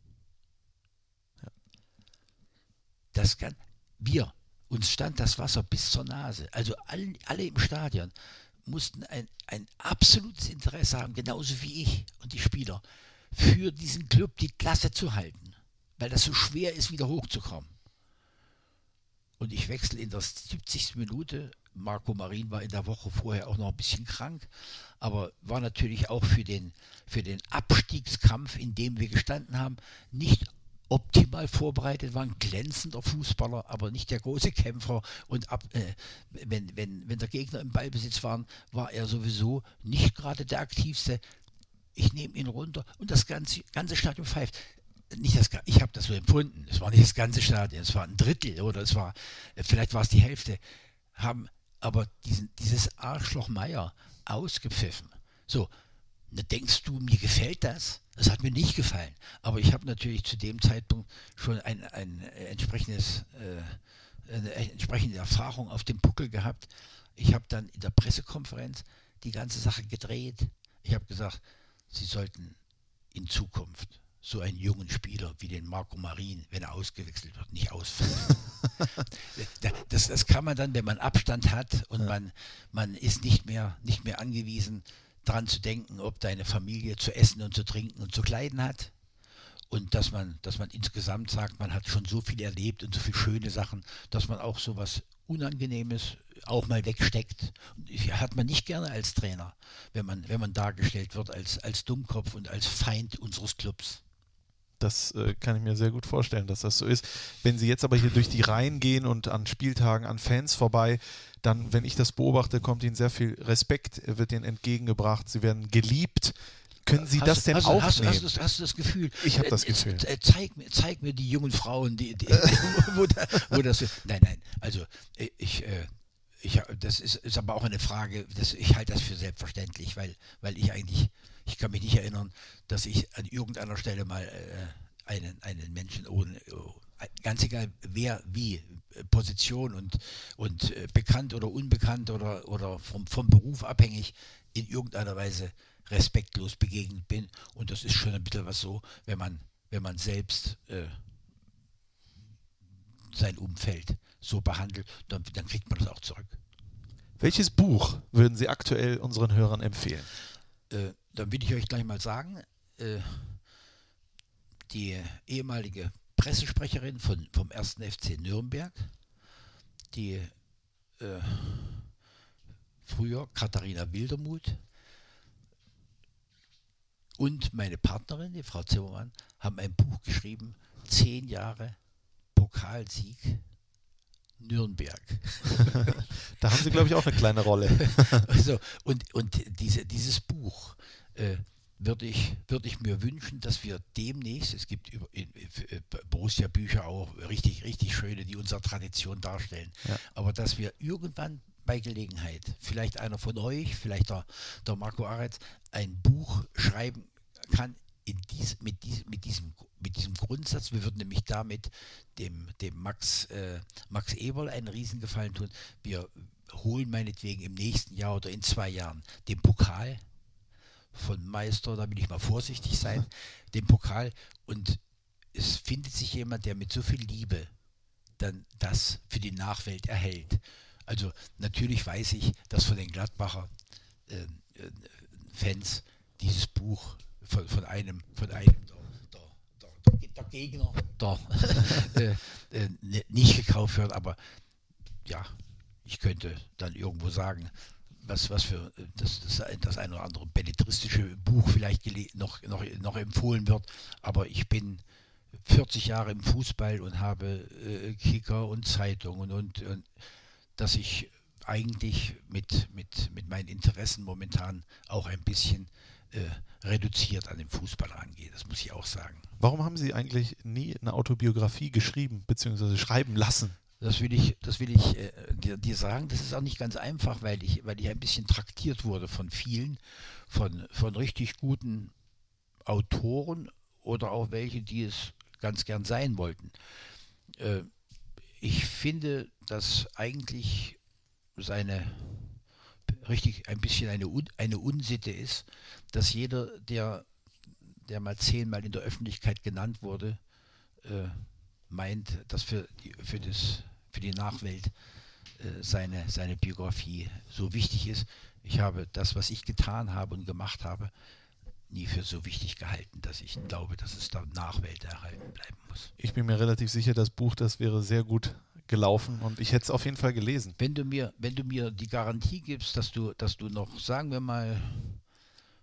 Das kann, wir, uns stand das Wasser bis zur Nase. Also alle, alle im Stadion mussten ein, ein absolutes Interesse haben, genauso wie ich und die Spieler, für diesen Club die Klasse zu halten, weil das so schwer ist, wieder hochzukommen. Und ich wechsle in der 70. Minute Marco Marin war in der Woche vorher auch noch ein bisschen krank, aber war natürlich auch für den, für den Abstiegskampf, in dem wir gestanden haben, nicht optimal vorbereitet, war ein glänzender Fußballer, aber nicht der große Kämpfer. Und ab, äh, wenn, wenn, wenn der Gegner im Ballbesitz war, war er sowieso nicht gerade der aktivste. Ich nehme ihn runter und das ganze, ganze Stadion pfeift. Nicht das, ich habe das so empfunden. Es war nicht das ganze Stadion, es war ein Drittel oder es war, vielleicht war es die Hälfte, haben aber diesen, dieses Arschloch Meier ausgepfiffen. So, da denkst du, mir gefällt das? Das hat mir nicht gefallen. Aber ich habe natürlich zu dem Zeitpunkt schon ein, ein entsprechendes, äh, eine entsprechende Erfahrung auf dem Puckel gehabt. Ich habe dann in der Pressekonferenz die ganze Sache gedreht. Ich habe gesagt, Sie sollten in Zukunft so einen jungen Spieler wie den Marco Marin, wenn er ausgewechselt wird, nicht ausfallen. das, das kann man dann, wenn man Abstand hat und ja. man, man ist nicht mehr, nicht mehr angewiesen, daran zu denken, ob deine Familie zu essen und zu trinken und zu kleiden hat. Und dass man, dass man insgesamt sagt, man hat schon so viel erlebt und so viele schöne Sachen, dass man auch so was Unangenehmes auch mal wegsteckt. Hat man nicht gerne als Trainer, wenn man, wenn man dargestellt wird als, als Dummkopf und als Feind unseres Clubs. Das äh, kann ich mir sehr gut vorstellen, dass das so ist. Wenn Sie jetzt aber hier durch die Reihen gehen und an Spieltagen an Fans vorbei, dann, wenn ich das beobachte, kommt Ihnen sehr viel Respekt, wird Ihnen entgegengebracht, Sie werden geliebt. Können Sie hast, das denn hast, aufnehmen? Hast, hast, hast, du das Gefühl? Ich habe das äh, Gefühl. Äh, zeig, mir, zeig mir die jungen Frauen, die, die wo, da, wo, das. Nein, nein. Also äh, ich, äh, ich, das ist, ist aber auch eine Frage. Das, ich halte das für selbstverständlich, weil, weil ich eigentlich ich kann mich nicht erinnern, dass ich an irgendeiner Stelle mal äh, einen, einen Menschen ohne, äh, ganz egal wer, wie, äh, Position und, und äh, bekannt oder unbekannt oder, oder vom, vom Beruf abhängig, in irgendeiner Weise respektlos begegnet bin. Und das ist schon ein bisschen was so, wenn man, wenn man selbst äh, sein Umfeld so behandelt, dann, dann kriegt man das auch zurück. Welches Buch würden Sie aktuell unseren Hörern empfehlen? Äh, dann will ich euch gleich mal sagen, äh, die ehemalige Pressesprecherin von, vom 1. FC Nürnberg, die äh, früher Katharina Wildermuth und meine Partnerin, die Frau Zimmermann, haben ein Buch geschrieben, zehn Jahre Pokalsieg Nürnberg. da haben Sie, glaube ich, auch eine kleine Rolle. also, und und diese, dieses Buch äh, würde ich, würd ich mir wünschen, dass wir demnächst, es gibt über, in, in Borussia-Bücher auch richtig, richtig schöne, die unsere Tradition darstellen, ja. aber dass wir irgendwann bei Gelegenheit vielleicht einer von euch, vielleicht der, der Marco Aretz, ein Buch schreiben kann in dies, mit, dies, mit, diesem, mit diesem Grundsatz. Wir würden nämlich damit dem, dem Max, äh, Max Eberl einen Riesengefallen tun. Wir holen meinetwegen im nächsten Jahr oder in zwei Jahren den Pokal von Meister, da will ich mal vorsichtig sein, den Pokal. Und es findet sich jemand, der mit so viel Liebe dann das für die Nachwelt erhält. Also natürlich weiß ich, dass von den Gladbacher äh, äh, Fans dieses Buch von, von einem, von einem der, der, der, der Gegner der, äh, äh, nicht gekauft wird, aber ja, ich könnte dann irgendwo sagen, was, was für das, das, das ein oder andere belletristische Buch vielleicht noch, noch, noch empfohlen wird, aber ich bin 40 Jahre im Fußball und habe äh, Kicker und Zeitungen und, und dass ich eigentlich mit, mit, mit meinen Interessen momentan auch ein bisschen äh, reduziert an den Fußball rangehe. Das muss ich auch sagen. Warum haben Sie eigentlich nie eine Autobiografie geschrieben bzw. schreiben lassen? Das will ich, das will ich äh, dir, dir, sagen. Das ist auch nicht ganz einfach, weil ich, weil ich ein bisschen traktiert wurde von vielen, von, von richtig guten Autoren oder auch welche, die es ganz gern sein wollten. Äh, ich finde, dass eigentlich seine richtig ein bisschen eine, eine Unsitte ist, dass jeder, der, der mal zehnmal in der Öffentlichkeit genannt wurde, äh, meint, dass für die, für das, für die Nachwelt äh, seine, seine Biografie so wichtig ist. Ich habe das, was ich getan habe und gemacht habe, nie für so wichtig gehalten, dass ich glaube, dass es der Nachwelt erhalten bleiben muss. Ich bin mir relativ sicher, das Buch, das wäre sehr gut gelaufen und ich hätte es auf jeden Fall gelesen. Wenn du mir, wenn du mir die Garantie gibst, dass du, dass du noch, sagen wir mal,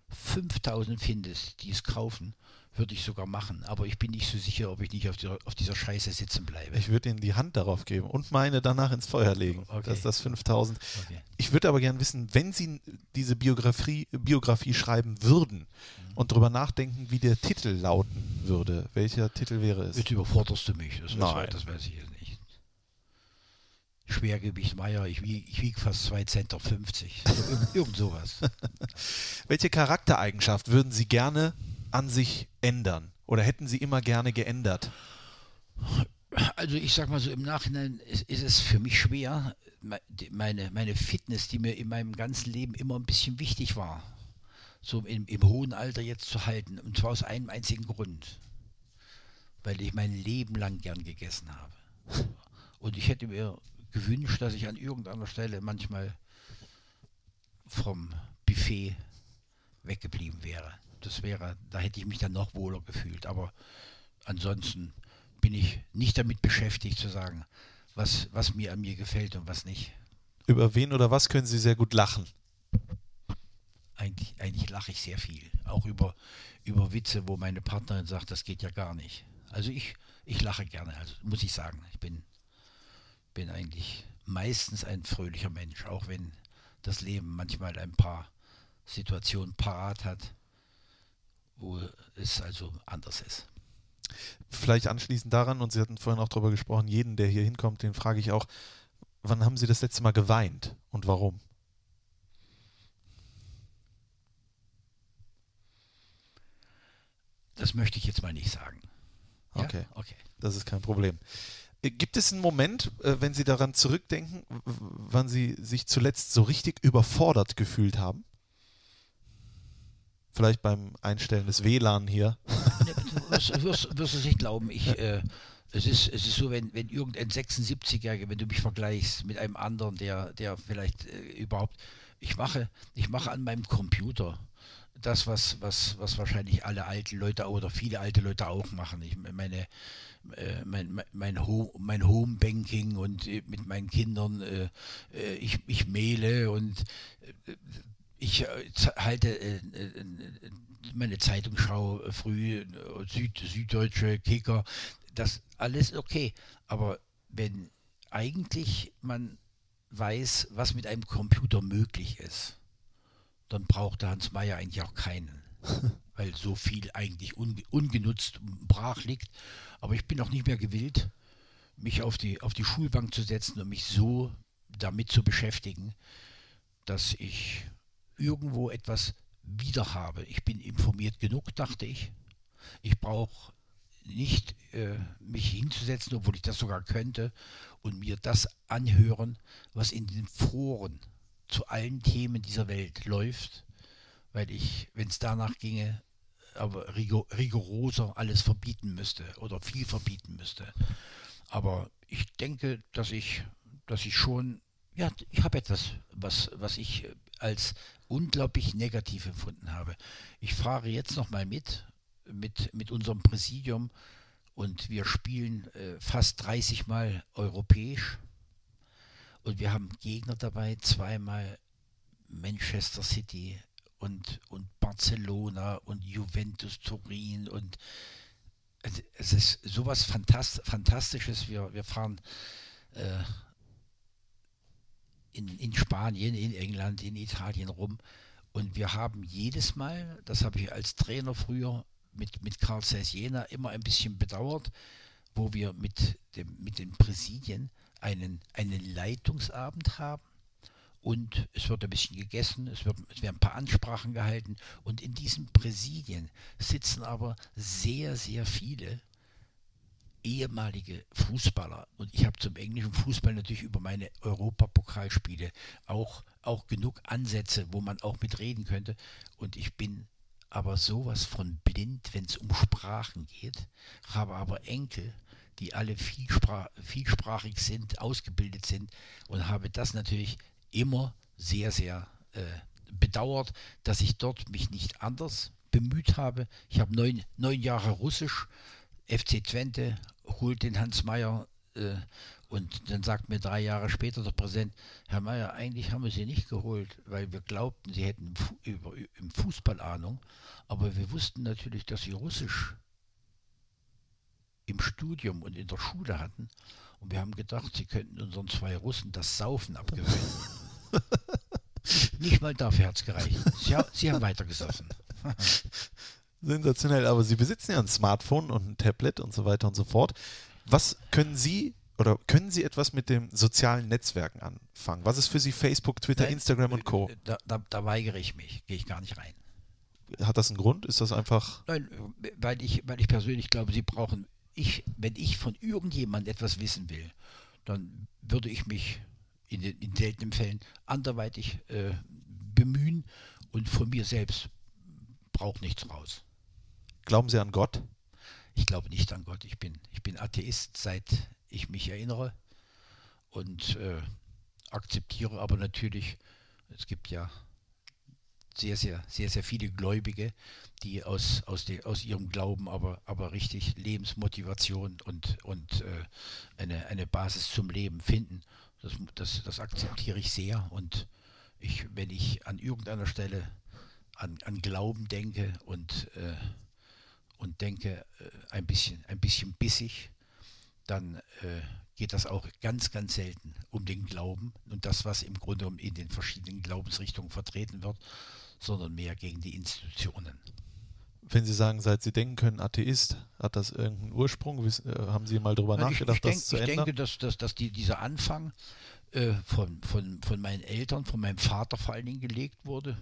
5000 findest, die es kaufen, würde ich sogar machen. Aber ich bin nicht so sicher, ob ich nicht auf, die, auf dieser Scheiße sitzen bleibe. Ich würde Ihnen die Hand darauf geben und meine danach ins Feuer legen. Okay. Das ist das 5000. Okay. Ich würde aber gerne wissen, wenn Sie diese Biografie, Biografie schreiben würden mhm. und darüber nachdenken, wie der Titel lauten würde, welcher Titel wäre es? Jetzt überforderst du mich. Das, Nein. das weiß ich jetzt nicht. Schwergewicht Meier, ich wiege ich wieg fast 2,50 Cent. irgend, irgend sowas. Welche Charaktereigenschaft würden Sie gerne an sich ändern? Oder hätten Sie immer gerne geändert? Also ich sag mal so, im Nachhinein ist, ist, es für mich schwer, meine, meine Fitness, die mir in meinem ganzen Leben immer ein bisschen wichtig war, so im, im hohen Alter jetzt zu halten. Und zwar aus einem einzigen Grund. Weil ich mein Leben lang gern gegessen habe. Und ich hätte mir gewünscht, dass ich an irgendeiner Stelle manchmal vom Buffet weggeblieben wäre das wäre, da hätte ich mich dann noch wohler gefühlt. Aber ansonsten bin ich nicht damit beschäftigt zu sagen, was, was mir an mir gefällt und was nicht. Über wen oder was können Sie sehr gut lachen? Eigentlich, eigentlich lache ich sehr viel. Auch über, über Witze, wo meine Partnerin sagt, das geht ja gar nicht. Also ich, ich lache gerne, also muss ich sagen. Ich bin, bin eigentlich meistens ein fröhlicher Mensch, auch wenn das Leben manchmal ein paar Situationen parat hat, wo es also anders ist. Vielleicht anschließend daran, und Sie hatten vorhin auch darüber gesprochen, jeden, der hier hinkommt, den frage ich auch, wann haben Sie das letzte Mal geweint und warum? Das möchte ich jetzt mal nicht sagen. Ja? Okay. okay. Das ist kein Problem. Äh, gibt es einen Moment, äh, wenn Sie daran zurückdenken, wann Sie sich zuletzt so richtig überfordert gefühlt haben? Vielleicht beim Einstellen des WLAN hier. Du wirst, wirst, es nicht glauben. Ich, äh, es, ist, es ist so, wenn, wenn irgendein 76-Jähriger, wenn du mich vergleichst mit einem anderen, der, der vielleicht äh, überhaupt. Ich mache, ich mache an meinem Computer das, was, was, was wahrscheinlich alle alten Leute oder viele alte Leute auch machen. Ich meine, äh, mein, mein, Home, mein Homebanking und äh, mit meinen Kindern, äh, äh, ich, ich maile und ich äh, halte äh, äh, meine Zeitungsschau früh, Süd, Süddeutsche, Kicker, das alles okay. Aber wenn eigentlich man weiß, was mit einem Computer möglich ist, dann braucht der Hans Meyer eigentlich auch keinen. weil so viel eigentlich ungenutzt brach liegt. Aber ich bin auch nicht mehr gewillt, mich auf die, auf die Schulbank zu setzen und mich so damit zu beschäftigen, dass ich irgendwo etwas wieder habe. Ich bin informiert genug, dachte ich. Ich brauche nicht äh, mich hinzusetzen, obwohl ich das sogar könnte, und mir das anhören, was in den Foren zu allen Themen dieser Welt läuft, weil ich, wenn es danach ginge, aber rigoroser alles verbieten müsste oder viel verbieten müsste. Aber ich denke, dass ich, dass ich schon, ja, ich habe etwas, was, was ich als unglaublich negativ empfunden habe. Ich fahre jetzt noch mal mit, mit, mit unserem Präsidium und wir spielen äh, fast 30 Mal europäisch und wir haben Gegner dabei, zweimal Manchester City und, und Barcelona und Juventus Turin und es ist sowas Fantast Fantastisches. Wir, wir fahren äh, in, in Spanien, in England, in Italien rum. Und wir haben jedes Mal, das habe ich als Trainer früher mit, mit Karl Zeiss Jena immer ein bisschen bedauert, wo wir mit, dem, mit den Präsidien einen, einen Leitungsabend haben. Und es wird ein bisschen gegessen, es, wird, es werden ein paar Ansprachen gehalten. Und in diesen Präsidien sitzen aber sehr, sehr viele ehemalige Fußballer und ich habe zum englischen Fußball natürlich über meine Europapokalspiele auch, auch genug Ansätze, wo man auch mitreden könnte und ich bin aber sowas von blind, wenn es um Sprachen geht, habe aber Enkel, die alle vielsprach, vielsprachig sind, ausgebildet sind und habe das natürlich immer sehr, sehr äh, bedauert, dass ich dort mich nicht anders bemüht habe. Ich habe neun, neun Jahre Russisch, FC Twente holt den Hans Meyer äh, und dann sagt mir drei Jahre später der Präsident, Herr Mayer, eigentlich haben wir Sie nicht geholt, weil wir glaubten, Sie hätten im Fußball Ahnung, aber wir wussten natürlich, dass Sie Russisch im Studium und in der Schule hatten und wir haben gedacht, Sie könnten unseren zwei Russen das Saufen abgewöhnen. nicht mal dafür hat es gereicht. Sie, Sie haben weitergesoffen. Sensationell, aber Sie besitzen ja ein Smartphone und ein Tablet und so weiter und so fort. Was können Sie oder können Sie etwas mit den sozialen Netzwerken anfangen? Was ist für Sie Facebook, Twitter, Nein, Instagram und Co? Da, da, da weigere ich mich, gehe ich gar nicht rein. Hat das einen Grund? Ist das einfach. Nein, weil ich, weil ich persönlich glaube, Sie brauchen, ich, wenn ich von irgendjemandem etwas wissen will, dann würde ich mich in, den, in seltenen Fällen anderweitig äh, bemühen und von mir selbst braucht nichts raus. Glauben Sie an Gott? Ich glaube nicht an Gott. Ich bin, ich bin Atheist, seit ich mich erinnere und äh, akzeptiere aber natürlich, es gibt ja sehr, sehr, sehr, sehr viele Gläubige, die aus, aus, de, aus ihrem Glauben aber, aber richtig Lebensmotivation und, und äh, eine, eine Basis zum Leben finden. Das, das, das akzeptiere ich sehr und ich, wenn ich an irgendeiner Stelle an, an Glauben denke und, äh, und denke äh, ein, bisschen, ein bisschen bissig, dann äh, geht das auch ganz, ganz selten um den Glauben und das, was im Grunde in den verschiedenen Glaubensrichtungen vertreten wird, sondern mehr gegen die Institutionen. Wenn Sie sagen, seit Sie denken können, Atheist, hat das irgendeinen Ursprung? Äh, haben Sie mal darüber nachgedacht, ich, ich das denk, zu ändern? Ich denke, dass, dass, dass die, dieser Anfang äh, von, von, von meinen Eltern, von meinem Vater vor allen Dingen gelegt wurde.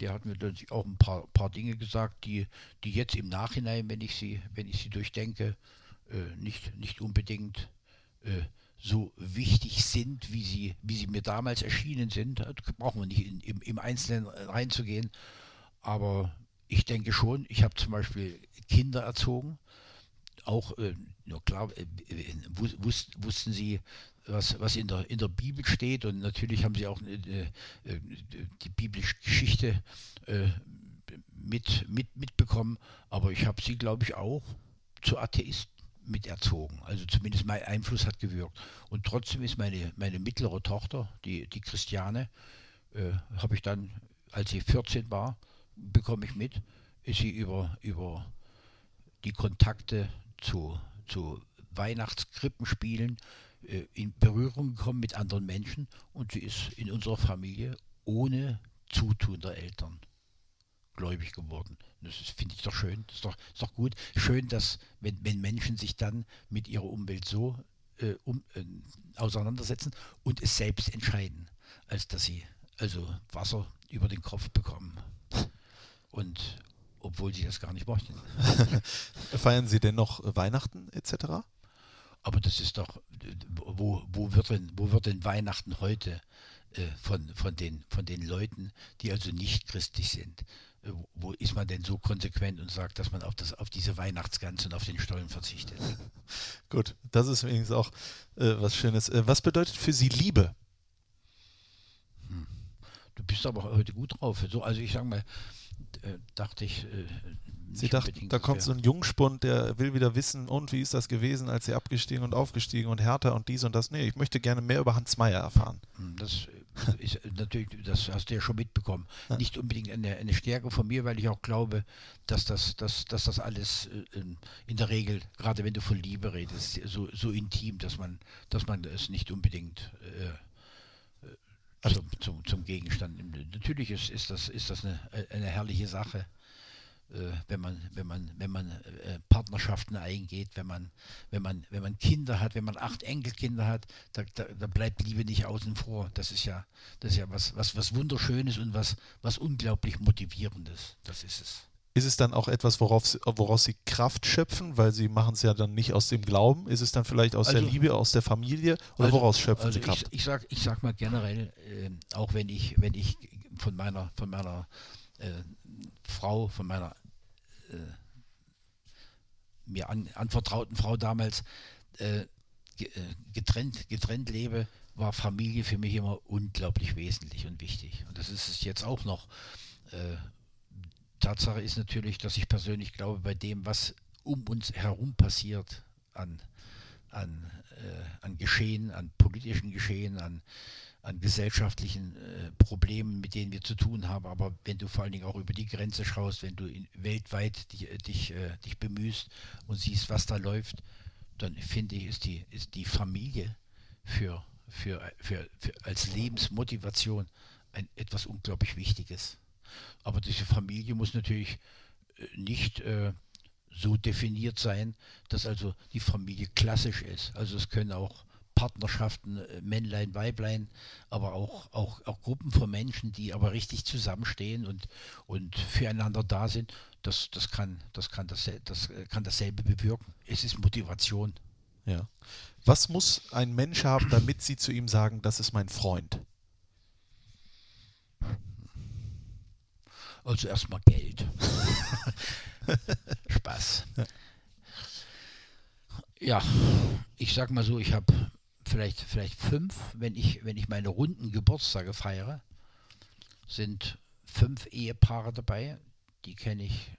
Der hat mir natürlich auch ein paar, paar Dinge gesagt, die, die jetzt im Nachhinein, wenn ich sie, wenn ich sie durchdenke, äh, nicht, nicht unbedingt äh, so wichtig sind, wie sie, wie sie mir damals erschienen sind. Da brauchen wir nicht in, im, im Einzelnen reinzugehen. Aber ich denke schon, ich habe zum Beispiel Kinder erzogen. Auch, äh, nur klar, äh, wus, wussten sie, was, was in, der, in der Bibel steht. Und natürlich haben sie auch äh, äh die biblische Geschichte äh, mit, mit, mitbekommen. Aber ich habe sie, glaube ich, auch zu Atheisten miterzogen. Also zumindest mein Einfluss hat gewirkt. Und trotzdem ist meine, meine mittlere Tochter, die, die Christiane, äh, habe ich dann, als sie 14 war, bekomme ich mit, ist sie über, über die Kontakte zu, zu Weihnachtskrippenspielen in Berührung gekommen mit anderen Menschen und sie ist in unserer Familie ohne Zutun der Eltern gläubig geworden. Das finde ich doch schön, das ist doch, ist doch gut. Schön, dass wenn, wenn Menschen sich dann mit ihrer Umwelt so äh, um, äh, auseinandersetzen und es selbst entscheiden, als dass sie also Wasser über den Kopf bekommen. Und obwohl sie das gar nicht möchten. Feiern Sie denn noch Weihnachten etc.? Aber das ist doch, wo, wo, wird, denn, wo wird denn Weihnachten heute äh, von, von, den, von den Leuten, die also nicht christlich sind? Äh, wo ist man denn so konsequent und sagt, dass man auf, das, auf diese Weihnachtsgans und auf den Stollen verzichtet? Gut, das ist übrigens auch äh, was Schönes. Äh, was bedeutet für Sie Liebe? Hm. Du bist aber heute gut drauf. So, also ich sage mal, äh, dachte ich. Äh, sie dachten, da kommt so ein Jungspund, der will wieder wissen, und wie ist das gewesen, als sie abgestiegen und aufgestiegen und härter und dies und das. Nee, ich möchte gerne mehr über Hans Meyer erfahren. Hm, das ist natürlich, das hast du ja schon mitbekommen. Ja. Nicht unbedingt eine, eine, Stärke von mir, weil ich auch glaube, dass das, dass, dass das alles äh, in der Regel, gerade wenn du von Liebe redest, so, so intim, dass man, dass man es nicht unbedingt äh, zum, zum, zum Gegenstand nimmt. Natürlich ist, ist das, ist das eine, eine herrliche Sache, äh, wenn man, wenn man, wenn man äh, Partnerschaften eingeht, wenn man, wenn man, wenn man Kinder hat, wenn man acht Enkelkinder hat, da, da, da bleibt Liebe nicht außen vor. Das ist ja, das ist ja was, was, was Wunderschönes und was, was unglaublich Motivierendes. Das ist es. Ist es dann auch etwas, worauf, woraus sie Kraft schöpfen, weil sie machen es ja dann nicht aus dem Glauben? Ist es dann vielleicht aus also, der Liebe, aus der Familie oder also, woraus schöpfen also sie Kraft? Ich, ich, sag, ich sag mal generell, äh, auch wenn ich, wenn ich von meiner, von meiner äh, Frau, von meiner äh, mir an, anvertrauten Frau damals äh, äh, getrennt, getrennt lebe, war Familie für mich immer unglaublich wesentlich und wichtig. Und das ist es jetzt auch noch. Äh, Tatsache ist natürlich, dass ich persönlich glaube, bei dem, was um uns herum passiert, an, an, äh, an Geschehen, an politischen Geschehen, an, an gesellschaftlichen äh, Problemen, mit denen wir zu tun haben. Aber wenn du vor allen Dingen auch über die Grenze schaust, wenn du in, weltweit dich, äh, dich, äh, dich bemühst und siehst, was da läuft, dann finde ich, ist die, ist die Familie für, für, für, für als Lebensmotivation ein, etwas unglaublich Wichtiges. Aber diese Familie muss natürlich äh, nicht äh, so definiert sein, dass also die Familie klassisch ist. Also es können auch Partnerschaften, äh, Männlein, Weiblein, aber auch, auch, auch Gruppen von Menschen, die aber richtig zusammenstehen und, und füreinander da sind, das, das, kann, das, kann das, das kann dasselbe bewirken. Es ist Motivation. Ja. Was muss ein Mensch haben, damit Sie zu ihm sagen, das ist mein Freund? Also erstmal Geld. Spaß. Ja, ich sag mal so, ich habe vielleicht, vielleicht fünf, wenn ich, wenn ich meine runden Geburtstage feiere, sind fünf Ehepaare dabei. Die kenne ich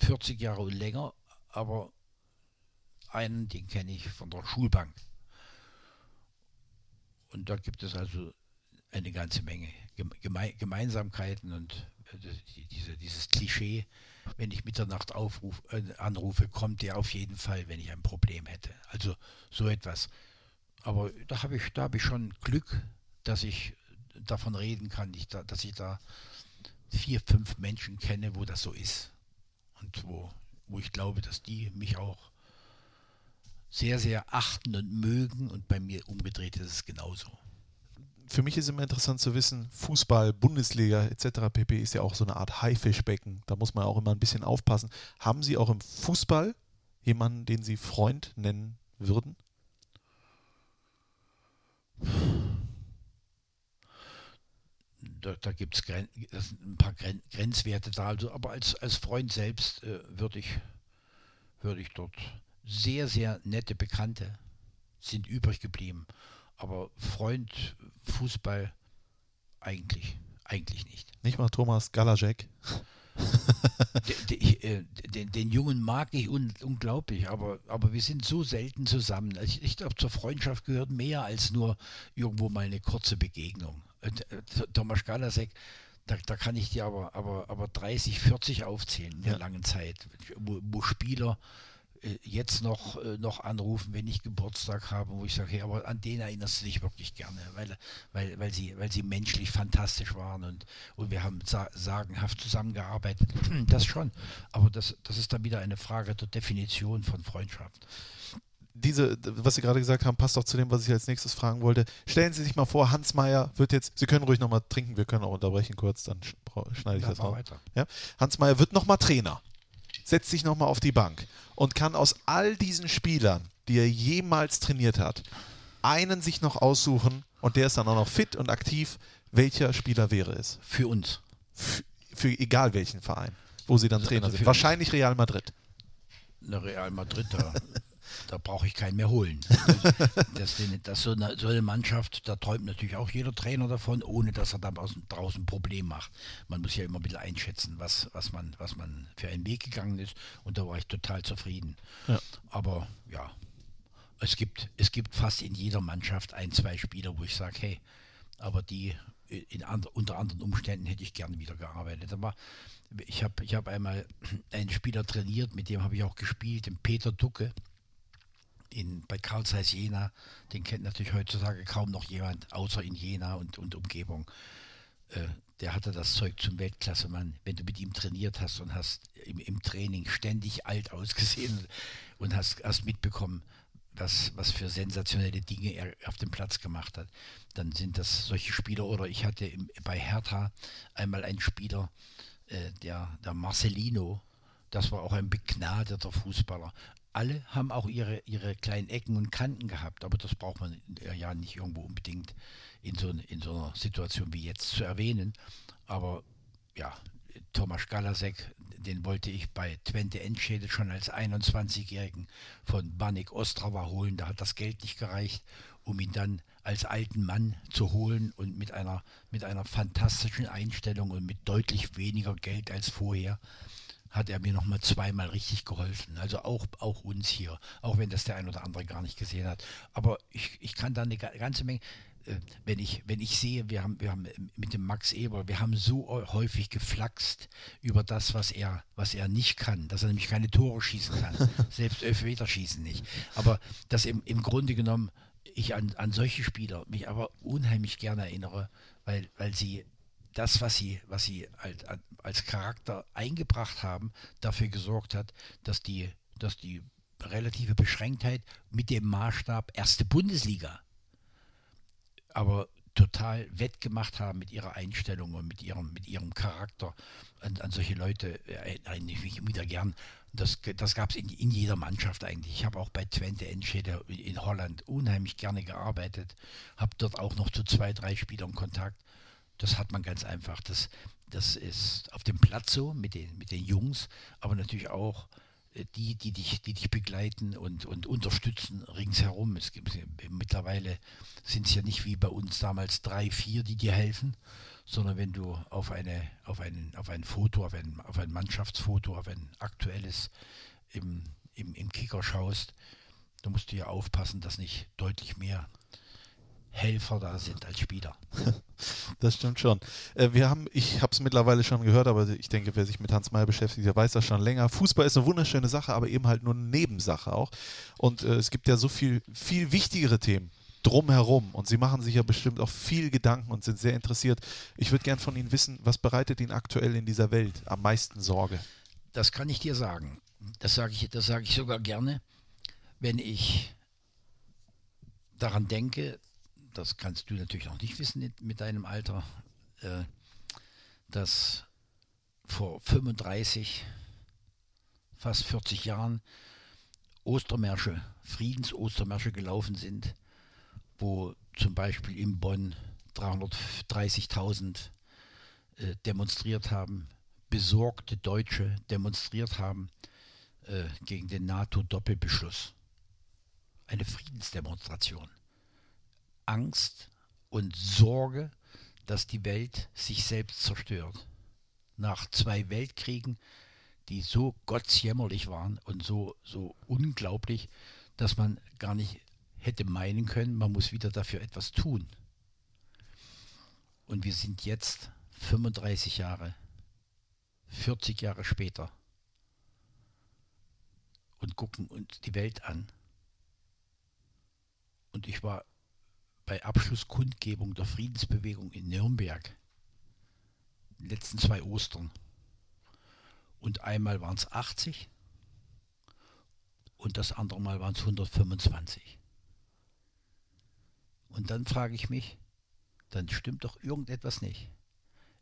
40 Jahre und länger, aber einen, den kenne ich von der Schulbank. Und da gibt es also eine ganze Menge Geme Gemeinsamkeiten und äh, diese, dieses Klischee, wenn ich Mitternacht aufruf, äh, anrufe, kommt der auf jeden Fall, wenn ich ein Problem hätte. Also so etwas. Aber da habe ich, hab ich schon Glück, dass ich davon reden kann, ich da, dass ich da vier, fünf Menschen kenne, wo das so ist. Und wo, wo ich glaube, dass die mich auch sehr, sehr achten und mögen und bei mir umgedreht ist es genauso für mich ist immer interessant zu wissen, Fußball, Bundesliga etc. pp. ist ja auch so eine Art Haifischbecken. Da muss man auch immer ein bisschen aufpassen. Haben Sie auch im Fußball jemanden, den Sie Freund nennen würden? Da, da gibt es ein paar Gren Grenzwerte da. Also, aber als, als Freund selbst äh, würde ich, würd ich dort sehr, sehr nette Bekannte sind übrig geblieben. Aber Freund, Fußball eigentlich, eigentlich nicht. Nicht mal Thomas Galajek. den, äh, den, den, Jungen mag ich un, unglaublich, aber, aber wir sind so selten zusammen. Ich, ich glaube, zur Freundschaft gehört mehr als nur irgendwo mal eine kurze Begegnung. Äh, Thomas Galasek, da, da, kann ich dir aber, aber, aber 30, 40 aufzählen in der ja. langen Zeit, wo, wo Spieler äh, jetzt noch, äh, noch anrufen, wenn ich Geburtstag habe, wo ich sage, hey, aber an den erinnerst du dich wirklich gerne, weil, weil, weil, sie, weil sie menschlich fantastisch waren und, und wir haben sa sagenhaft zusammengearbeitet. Das schon, aber das, das ist dann wieder eine Frage der Definition von Freundschaft. diese, was Sie gerade gesagt haben, passt auch zu dem, was ich als nächstes fragen wollte. Stellen Sie sich mal vor, Hans Meyer wird jetzt, Sie können ruhig nochmal trinken, wir können auch unterbrechen kurz, dann schneide ich Ja, das raus. weiter. Ja? Hans Meyer wird nochmal Trainer, setzt sich nochmal auf die Bank und kann aus all diesen Spielern, die er jemals trainiert hat, einen sich noch aussuchen und der ist dann auch noch fit und aktiv. Welcher Spieler wäre es? Für uns. F für egal welchen Verein, wo Sie dann Also- Trainer also sind. für- Wahrscheinlich Real Madrid. Eine Real Madrid, da, da brauche ich keinen mehr holen. Das, das so, eine, so eine Mannschaft, da träumt natürlich auch jeder Trainer davon, ohne dass er da draußen, draußen ein Problem macht. Man muss ja immer ein bisschen einschätzen, was, was, man, was man für einen Weg gegangen ist. Und da war ich total zufrieden. Ja. Aber ja, es gibt, es gibt fast in jeder Mannschaft ein, zwei Spieler, wo ich sage, hey, aber die in and, unter anderen Umständen hätte ich gerne wieder gearbeitet. Aber ich habe ich hab einmal einen Spieler trainiert, mit dem habe ich auch gespielt, den Peter Ducke in, bei Karl Zeiss Jena. Den kennt natürlich heutzutage kaum noch jemand, außer in Jena und, und Umgebung. Äh, der hatte das Zeug zum Weltklassemann. Wenn du mit ihm trainiert hast und hast im, im Training ständig alt ausgesehen und hast, hast mitbekommen, was, was für sensationelle Dinge er auf dem Platz gemacht hat, dann sind das solche Spieler. Oder ich hatte im, bei Hertha einmal einen Spieler, äh, der, der Marcelino, das war auch ein begnadeter Fußballer. Alle haben auch ihre, ihre kleinen Ecken und Kanten gehabt, aber das braucht man ja nicht irgendwo unbedingt in so, in so einer Situation wie jetzt zu erwähnen. Aber ja, Thomas Galasek, den wollte ich bei Twente Enschede schon als 21-Jährigen von Banik Ostrava holen. Da hat das Geld nicht gereicht, um ihn dann als alten Mann zu holen und mit einer, mit einer fantastischen Einstellung und mit deutlich weniger Geld als vorher hat er mir noch mal zweimal richtig geholfen. Also auch, auch uns hier, auch wenn das der ein oder andere gar nicht gesehen hat. Aber ich, ich kann da eine ga- ganze Menge, äh, wenn ich, wenn ich sehe, wir haben, wir haben mit dem Max Eber, wir haben so häufig geflaxt über das, was er, was er nicht kann, dass er nämlich keine Tore schießen kann, selbst Elfmeter schießen nicht. Aber dass im, im Grunde genommen ich an, an solche Spieler mich aber unheimlich gerne erinnere, weil, weil sie das, was sie, was sie als, als Charakter eingebracht haben, dafür gesorgt hat, dass die, dass die relative Beschränktheit mit dem Maßstab erste Bundesliga aber total wettgemacht haben mit ihrer Einstellung und mit ihrem, mit ihrem Charakter. An, an solche Leute erinnere ich mich wieder gern. Das, das gab es in, in jeder Mannschaft eigentlich. Ich habe auch bei Twente Enschede in Holland unheimlich gerne gearbeitet, habe dort auch noch zu zwei, drei Spielern Kontakt. Das hat man ganz einfach. Das, das ist auf dem Platz so mit den, mit den Jungs, aber natürlich auch äh, die, die dich, die dich begleiten und, und unterstützen ringsherum. Es gibt mittlerweile sind es ja nicht wie bei uns damals drei, vier, die dir helfen, sondern wenn du auf eine, auf einen, auf ein Foto, auf ein, auf ein Mannschaftsfoto, auf ein aktuelles im, im, im Kicker schaust, da musst du ja aufpassen, dass nicht deutlich mehr Helfer da sind als Spieler. Das stimmt schon. Äh, wir haben, ich habe es mittlerweile schon gehört, aber ich denke, wer sich mit Hans Meyer beschäftigt, der weiß das schon länger. Fußball ist eine wunderschöne Sache, aber eben halt nur eine Nebensache auch. Und äh, es gibt ja so viel, viel wichtigere Themen drumherum. Und Sie machen sich ja bestimmt auch viel Gedanken und sind sehr interessiert. Ich würde gern von Ihnen wissen, was bereitet Ihnen aktuell in dieser Welt am meisten Sorge? Das kann ich dir sagen. Das sage ich, das sage ich sogar gerne, wenn ich daran denke, das kannst du natürlich noch nicht wissen mit deinem Alter, äh, dass vor 35, fast 40 Jahren Ostermärsche, Friedensostermärsche gelaufen sind, wo zum Beispiel in Bonn 330.000 äh, demonstriert haben, besorgte Deutsche demonstriert haben äh, gegen den NATO-Doppelbeschluss. Eine Friedensdemonstration. Angst und Sorge, dass die Welt sich selbst zerstört. Nach zwei Weltkriegen, die so gottsjämmerlich waren und so, so unglaublich, dass man gar nicht hätte meinen können, man muss wieder dafür etwas tun. Und wir sind jetzt 35 Jahre, 40 Jahre später und gucken uns die Welt an. Und ich war bei Abschlusskundgebung der Friedensbewegung in Nürnberg, letzten zwei Ostern. Und einmal waren es 80 und das andere Mal waren es 125. Und dann frage ich mich, dann stimmt doch irgendetwas nicht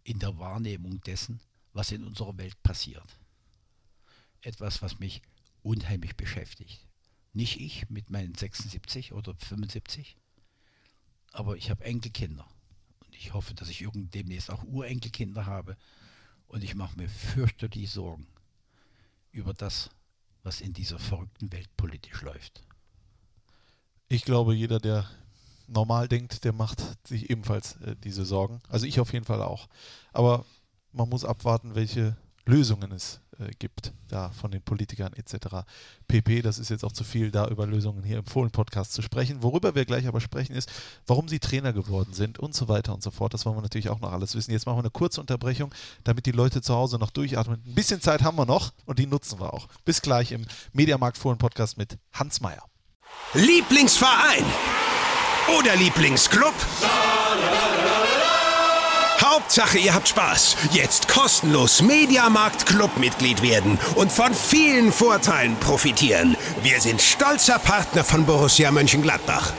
in der Wahrnehmung dessen, was in unserer Welt passiert. Etwas, was mich unheimlich beschäftigt. Nicht ich mit meinen 76 oder 75, aber ich habe Enkelkinder. Und ich hoffe, dass ich irgend demnächst auch Urenkelkinder habe. Und ich mache mir fürchterlich Sorgen über das, was in dieser verrückten Welt politisch läuft. Ich glaube, jeder, der normal denkt, der macht sich ebenfalls äh, diese Sorgen. Also ich auf jeden Fall auch. Aber man muss abwarten, welche Lösungen es äh, gibt, da von den Politikern etc. pp. Das ist jetzt auch zu viel, da über Lösungen hier im Fohlen-Podcast zu sprechen. Worüber wir gleich aber sprechen, ist, warum sie Trainer geworden sind und so weiter und so fort. Das wollen wir natürlich auch noch alles wissen. Jetzt machen wir eine kurze Unterbrechung, damit die Leute zu Hause noch durchatmen. Ein bisschen Zeit haben wir noch und die nutzen wir auch. Bis gleich im Mediamarkt Fohlen-Podcast mit Hans Meyer. Lieblingsverein oder Lieblingsclub? Hauptsache, ihr habt Spaß. Jetzt kostenlos Mediamarkt Clubmitglied werden und von vielen Vorteilen profitieren. Wir sind stolzer Partner von Borussia Mönchengladbach.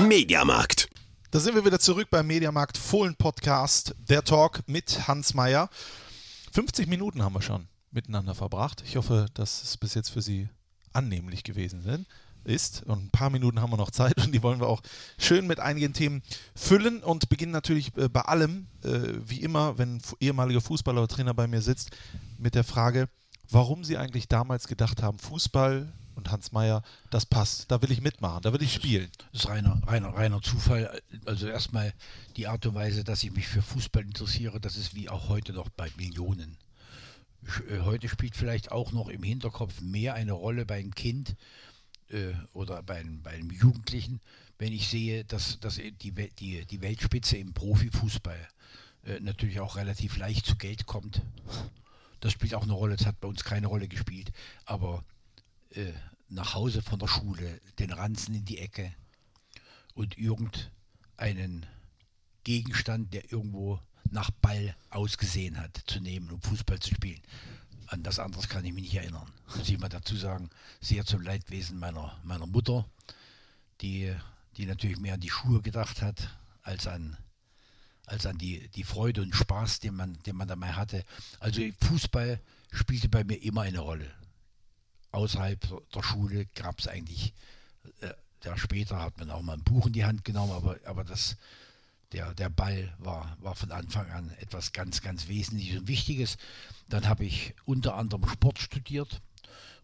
Mediamarkt. Da sind wir wieder zurück beim Mediamarkt Fohlen Podcast, der Talk mit Hans Meyer. 50 Minuten haben wir schon miteinander verbracht. Ich hoffe, dass es bis jetzt für Sie annehmlich gewesen sind ist. Und ein paar Minuten haben wir noch Zeit und die wollen wir auch schön mit einigen Themen füllen und beginnen natürlich äh, bei allem, äh, wie immer, wenn ehemaliger Fußballer oder Trainer bei mir sitzt, mit der Frage, warum sie eigentlich damals gedacht haben, Fußball und Hans Meyer, das passt, da will ich mitmachen, da will ich spielen. Das ist reiner, reiner, reiner Zufall. Also erstmal die Art und Weise, dass ich mich für Fußball interessiere, das ist wie auch heute noch bei Millionen. Äh, heute spielt vielleicht auch noch im Hinterkopf mehr eine Rolle beim Kind äh, oder bei einem, bei einem Jugendlichen, wenn ich sehe, dass, dass die, die, die Weltspitze im Profifußball äh, natürlich auch relativ leicht zu Geld kommt. Das spielt auch eine Rolle, das hat bei uns keine Rolle gespielt. Aber äh, nach Hause von der Schule, den Ranzen in die Ecke und irgendeinen Gegenstand, der irgendwo nach Ball ausgesehen hat, zu nehmen, um Fußball zu spielen. An das anderes kann ich mich nicht erinnern. Muss ich mal dazu sagen, sehr zum Leidwesen meiner, meiner Mutter, die, die natürlich mehr an die Schuhe gedacht hat, als an, als an die, die Freude und Spaß, den man, den man dabei hatte. Also Fußball spielte bei mir immer eine Rolle. Außerhalb der Schule gab es eigentlich, äh, ja, später hat man auch mal ein Buch in die Hand genommen, aber, aber das, der, der Ball war, war von Anfang an etwas ganz, ganz Wesentliches und Wichtiges. Dann habe ich unter anderem Sport studiert.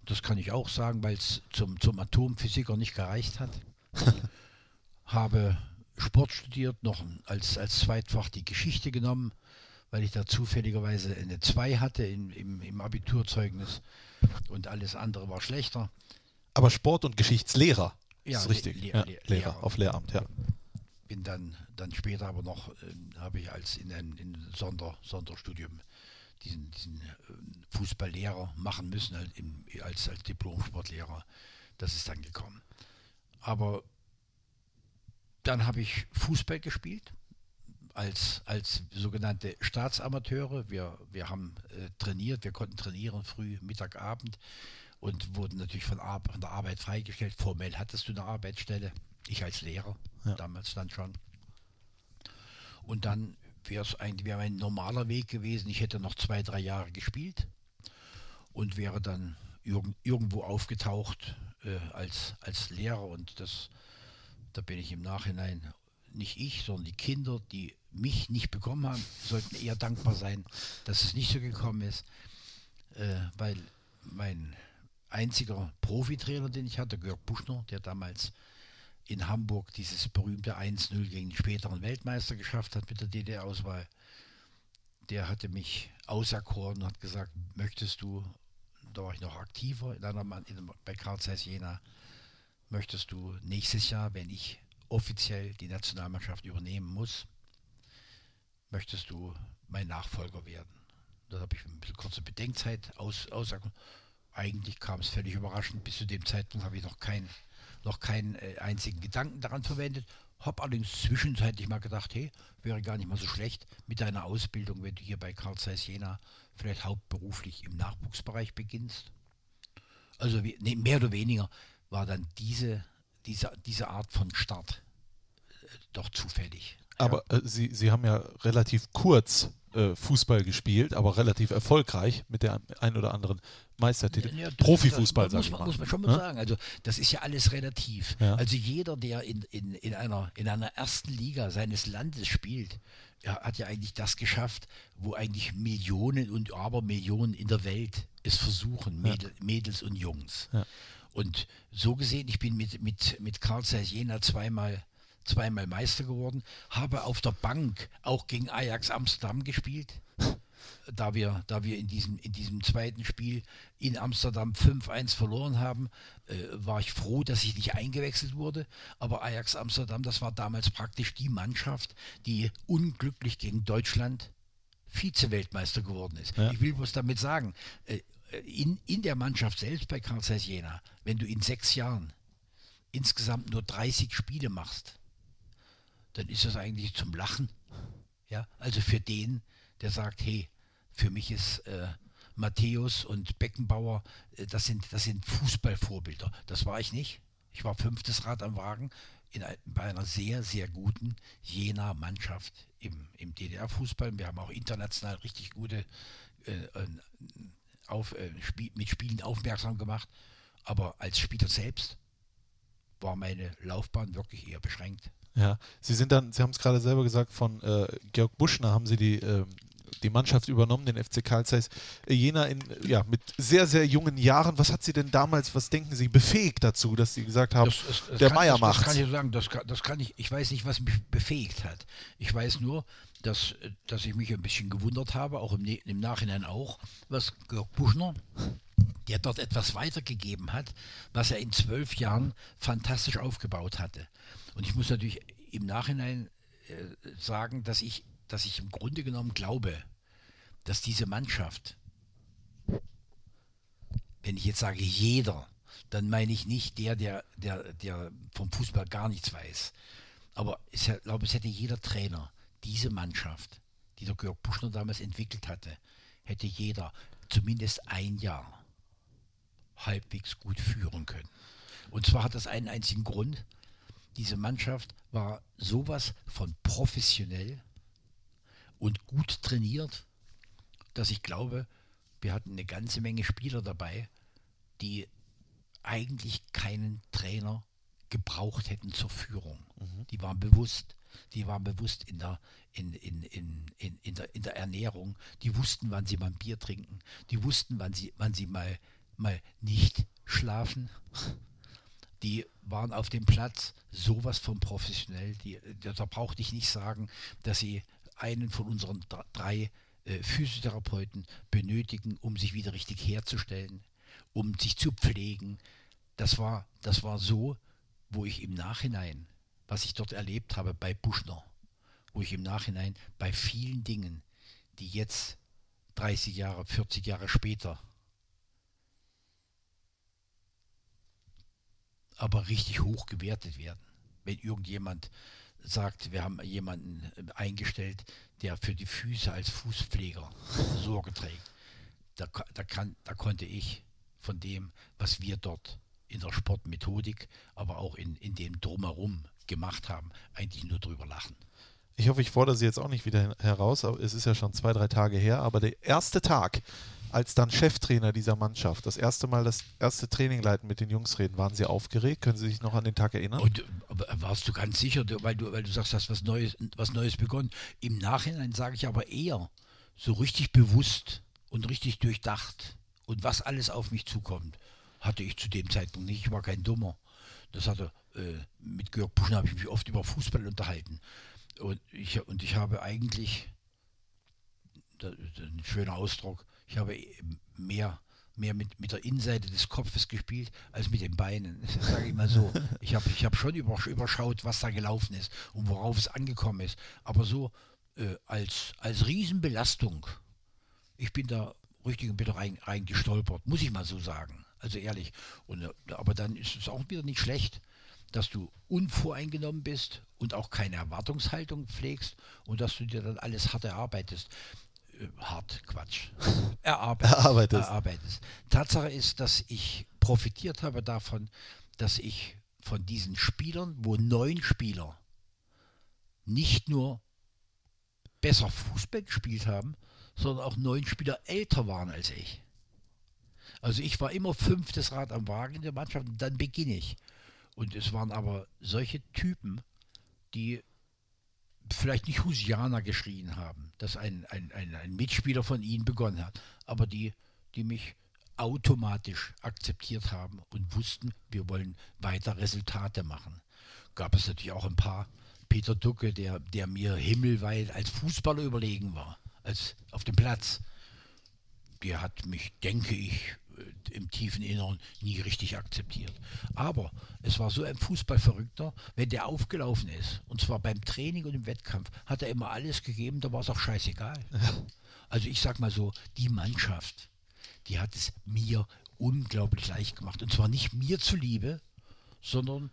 Das kann ich auch sagen, weil es zum, zum Atomphysiker nicht gereicht hat. habe Sport studiert, noch als, als Zweitfach die Geschichte genommen, weil ich da zufälligerweise eine 2 hatte im, im, im Abiturzeugnis und alles andere war schlechter. Aber Sport- und Geschichtslehrer Ja, ist richtig. Le- ja, Le- Lehrer, Lehrer. auf Lehramt, ja. Bin dann, dann später aber noch, ähm, habe ich als in einem in Sonder, Sonderstudium diesen, diesen ähm, Fußballlehrer machen müssen, halt im, als, als Diplom-Sportlehrer. Das ist dann gekommen. Aber dann habe ich Fußball gespielt als, als sogenannte Staatsamateure. Wir, wir haben äh, trainiert, wir konnten trainieren früh, Mittag, Abend und wurden natürlich von, Ar von der Arbeit freigestellt. Formell hattest du eine Arbeitsstelle, ich als Lehrer, Ja. damals dann schon. Und dann wäre es eigentlich wäre ein normaler Weg gewesen. Ich hätte noch zwei, drei Jahre gespielt und wäre dann irg irgendwo aufgetaucht äh, als, als Lehrer. Und das, da bin ich im Nachhinein, nicht ich, sondern die Kinder, die mich nicht bekommen haben, sollten eher dankbar sein, dass es nicht so gekommen ist, äh, weil mein einziger Profitrainer, den ich hatte, Georg Buschner, der damals in Hamburg dieses berühmte 1-0 gegen den späteren Weltmeister geschafft hat mit der DDR-Auswahl, der hatte mich auserkoren und hat gesagt, möchtest du, da war ich noch aktiver in einer in, bei Karl Zeiss Jena, möchtest du nächstes Jahr, wenn ich offiziell die Nationalmannschaft übernehmen muss, möchtest du mein Nachfolger werden? Da habe ich ein bisschen kurze Bedenkzeit aus, auserkoren. Eigentlich kam es völlig überraschend. Bis zu dem Zeitpunkt habe ich noch keinen noch keinen äh, einzigen Gedanken daran verwendet. Habe allerdings zwischenzeitlich mal gedacht, hey, wäre gar nicht mal so schlecht mit deiner Ausbildung, wenn du hier bei Carl Zeiss Jena vielleicht hauptberuflich im Nachwuchsbereich beginnst. Also wie, nee, mehr oder weniger war dann diese, diese, diese Art von Start äh, doch zufällig. Aber äh, Sie, Sie haben ja relativ kurz äh, Fußball gespielt, aber relativ erfolgreich mit der ein oder anderen Meistertitel. Ja, das- Profifußball, sag muss ich man, mal. muss man schon mal Ne? sagen. Also das ist ja alles relativ. Ja. Also jeder, der in, in, in, einer, in einer ersten Liga seines Landes spielt, ja, hat ja eigentlich das geschafft, wo eigentlich Millionen und Abermillionen in der Welt es versuchen, Mädel, Mädels und Jungs. Ja. Und so gesehen, ich bin mit, mit, mit Karl Zeiss Jena zweimal, zweimal Meister geworden, habe auf der Bank auch gegen Ajax Amsterdam gespielt da wir, da wir in, diesem, in diesem zweiten Spiel in Amsterdam 5-1 verloren haben, äh, war ich froh, dass ich nicht eingewechselt wurde. Aber Ajax Amsterdam, das war damals praktisch die Mannschaft, die unglücklich gegen Deutschland Vize-Weltmeister geworden ist. Ja. Ich will bloß damit sagen, äh, in, in der Mannschaft selbst bei Karl Jena, wenn du in sechs Jahren insgesamt nur 30 Spiele machst, dann ist das eigentlich zum Lachen. Ja, also für den, der sagt, hey, für mich ist äh, Matthäus und Beckenbauer, äh, das sind, das sind Fußballvorbilder. Das war ich nicht. Ich war fünftes Rad am Wagen in, bei einer sehr, sehr guten Jena-Mannschaft im, im DDR-Fußball. Wir haben auch international richtig gute äh, äh, auf, äh, Spiel, mit Spielen aufmerksam gemacht. Aber als Spieler selbst war meine Laufbahn wirklich eher beschränkt. Ja, Sie sind dann, Sie haben es gerade selber gesagt, von äh, Georg Buschner haben Sie die, ähm, die Mannschaft übernommen, den FC Karl Zeiss Jena in, ja, mit sehr, sehr jungen Jahren. Was hat Sie denn damals, was denken Sie, befähigt dazu, dass Sie gesagt haben, Das- das- das der Meier macht? Das kann ich sagen, das kann, das kann ich, ich weiß nicht, was mich befähigt hat. Ich weiß nur, dass, äh, dass ich mich ein bisschen gewundert habe, auch im, Ne- im Nachhinein auch, was Georg Buschner, der dort etwas weitergegeben hat, was er in zwölf Jahren fantastisch aufgebaut hatte. Und ich muss natürlich im Nachhinein äh, sagen, dass ich, dass ich im Grunde genommen glaube, dass diese Mannschaft wenn ich jetzt sage jeder, dann meine ich nicht der, der, der, der vom Fußball gar nichts weiß. Aber ich glaube, es hätte jeder Trainer diese Mannschaft, die der Georg Buschner damals entwickelt hatte, hätte jeder zumindest ein Jahr halbwegs gut führen können. Und zwar hat das einen einzigen Grund. Diese Mannschaft war sowas von professionell und gut trainiert, dass ich glaube, wir hatten eine ganze Menge Spieler dabei, die eigentlich keinen Trainer gebraucht hätten zur Führung. Die waren bewusst, die waren bewusst in der, in, in, in, in, in, der, in der Ernährung, die wussten, wann sie mal ein Bier trinken, die wussten, wann sie, wann sie mal, mal nicht schlafen. Die waren auf dem Platz sowas von professionell. Die, da brauchte ich nicht sagen, dass sie einen von unseren dr- drei äh, Physiotherapeuten benötigen, um sich wieder richtig herzustellen, um sich zu pflegen. Das war, das war so, wo ich im Nachhinein, was ich dort erlebt habe bei Buschner, wo ich im Nachhinein bei vielen Dingen, die jetzt 30 Jahre, 40 Jahre später aber richtig hoch gewertet werden. Wenn irgendjemand sagt, wir haben jemanden äh, eingestellt, der für die Füße als Fußpfleger Sorge trägt, da, da, kann, da konnte ich von dem, was wir dort in der Sportmethodik, aber auch in, in dem Drumherum gemacht haben, eigentlich nur drüber lachen. Ich hoffe, ich fordere Sie jetzt auch nicht wieder heraus, aber es ist ja schon zwei, drei Tage her. Aber der erste Tag, als dann Cheftrainer dieser Mannschaft, das erste Mal das erste Training leiten mit den Jungs reden, waren Sie aufgeregt? Können Sie sich noch an den Tag erinnern? Und äh, warst du ganz sicher, weil du, weil du sagst, hast was Neues, was Neues begonnen. Im Nachhinein sage ich aber eher so richtig bewusst und richtig durchdacht und was alles auf mich zukommt, hatte ich zu dem Zeitpunkt nicht. Ich war kein Dummer. Das hatte äh, mit Georg Buschner habe ich mich oft über Fußball unterhalten. Und ich, und ich habe eigentlich, das ist ein schöner Ausdruck, ich habe mehr, mehr mit, mit der Innenseite des Kopfes gespielt als mit den Beinen. Das sage ich mal so. Ich habe ich hab schon übersch- überschaut, was da gelaufen ist und worauf es angekommen ist. Aber so äh, als, als Riesenbelastung, ich bin da richtig ein bisschen rein, rein gestolpert, muss ich mal so sagen. Also ehrlich. Und, äh, aber dann ist es auch wieder nicht schlecht, dass du unvoreingenommen bist und auch keine Erwartungshaltung pflegst und dass du dir dann alles hart erarbeitest. Äh, hart, Quatsch. Erarbeit, Erarbeitest. Erarbeitest. Tatsache ist, dass ich profitiert habe davon, dass ich von diesen Spielern, wo neun Spieler nicht nur besser Fußball gespielt haben, sondern auch neun Spieler älter waren als ich. Also ich war immer fünftes Rad am Wagen in der Mannschaft und dann beginne ich. Und es waren aber solche Typen, die vielleicht nicht Husianer geschrien haben, dass ein, ein, ein, ein Mitspieler von ihnen begonnen hat, aber die, die mich automatisch akzeptiert haben und wussten, wir wollen weiter Resultate machen. Gab es natürlich auch ein paar, Peter Ducke, der, der mir himmelweit als Fußballer überlegen war, als auf dem Platz. Der hat mich, denke ich, im tiefen Inneren nie richtig akzeptiert. Aber es war so ein Fußballverrückter, wenn der aufgelaufen ist, und zwar beim Training und im Wettkampf, hat er immer alles gegeben, da war es auch scheißegal. Also ich sag mal so, die Mannschaft, die hat es mir unglaublich leicht gemacht. Und zwar nicht mir zuliebe, sondern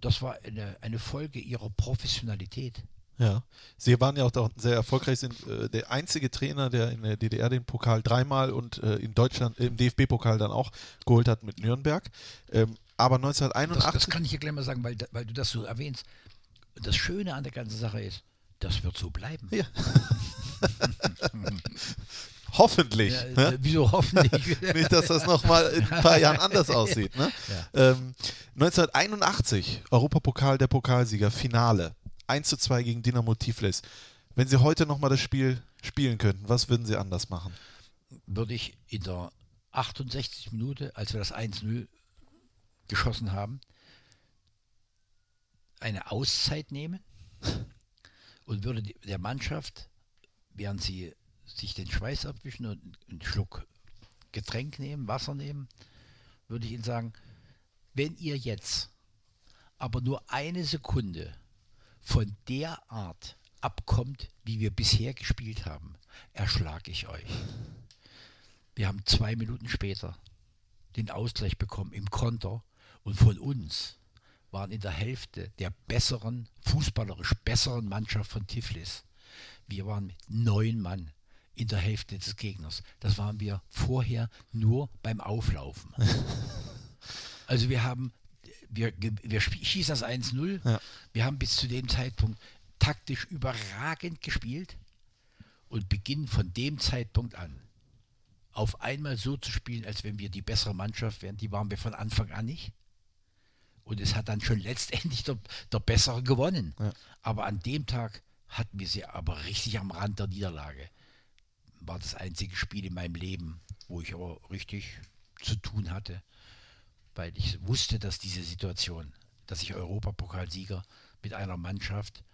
das war eine, eine Folge ihrer Professionalität. Ja, Sie waren ja auch sehr erfolgreich, sind äh, der einzige Trainer, der in der DDR den Pokal dreimal und äh, in Deutschland im DFB-Pokal dann auch geholt hat mit Nürnberg. Ähm, aber 1981. Das, das kann ich hier gleich mal sagen, weil, weil du das so erwähnst. Das Schöne an der ganzen Sache ist, das wird so bleiben. Ja. Hoffentlich. Ja, ne? äh, Wieso hoffentlich? Nicht, dass das nochmal in ein paar Jahren anders aussieht. Ne? Ja. Ähm, 1981, Europapokal der Pokalsieger, Finale. 1 zu 2 gegen Dynamo Tiflis. Wenn Sie heute nochmal das Spiel spielen könnten, was würden Sie anders machen? Würde ich in der 68 Minute, als wir das 1-0 geschossen haben, eine Auszeit nehmen und würde der Mannschaft, während sie sich den Schweiß abwischen und einen Schluck Getränk nehmen, Wasser nehmen, würde ich ihnen sagen, wenn ihr jetzt aber nur eine Sekunde von der Art abkommt, wie wir bisher gespielt haben, erschlage ich euch. Wir haben zwei Minuten später den Ausgleich bekommen im Konter und von uns waren in der Hälfte der besseren, fußballerisch besseren Mannschaft von Tiflis. Wir waren mit neun Mann in der Hälfte des Gegners. Das waren wir vorher nur beim Auflaufen. Also wir haben, wir, wir schießen das 1-0. Ja. Wir haben bis zu dem Zeitpunkt taktisch überragend gespielt und beginnen von dem Zeitpunkt an auf einmal so zu spielen, als wenn wir die bessere Mannschaft wären. Die waren wir von Anfang an nicht. Und es hat dann schon letztendlich der, der Bessere gewonnen. Ja. Aber an dem Tag hatten wir sie aber richtig am Rand der Niederlage. War das einzige Spiel in meinem Leben, wo ich aber richtig zu tun hatte, weil ich wusste, dass diese Situation, dass ich Europapokalsieger mit einer Mannschaft,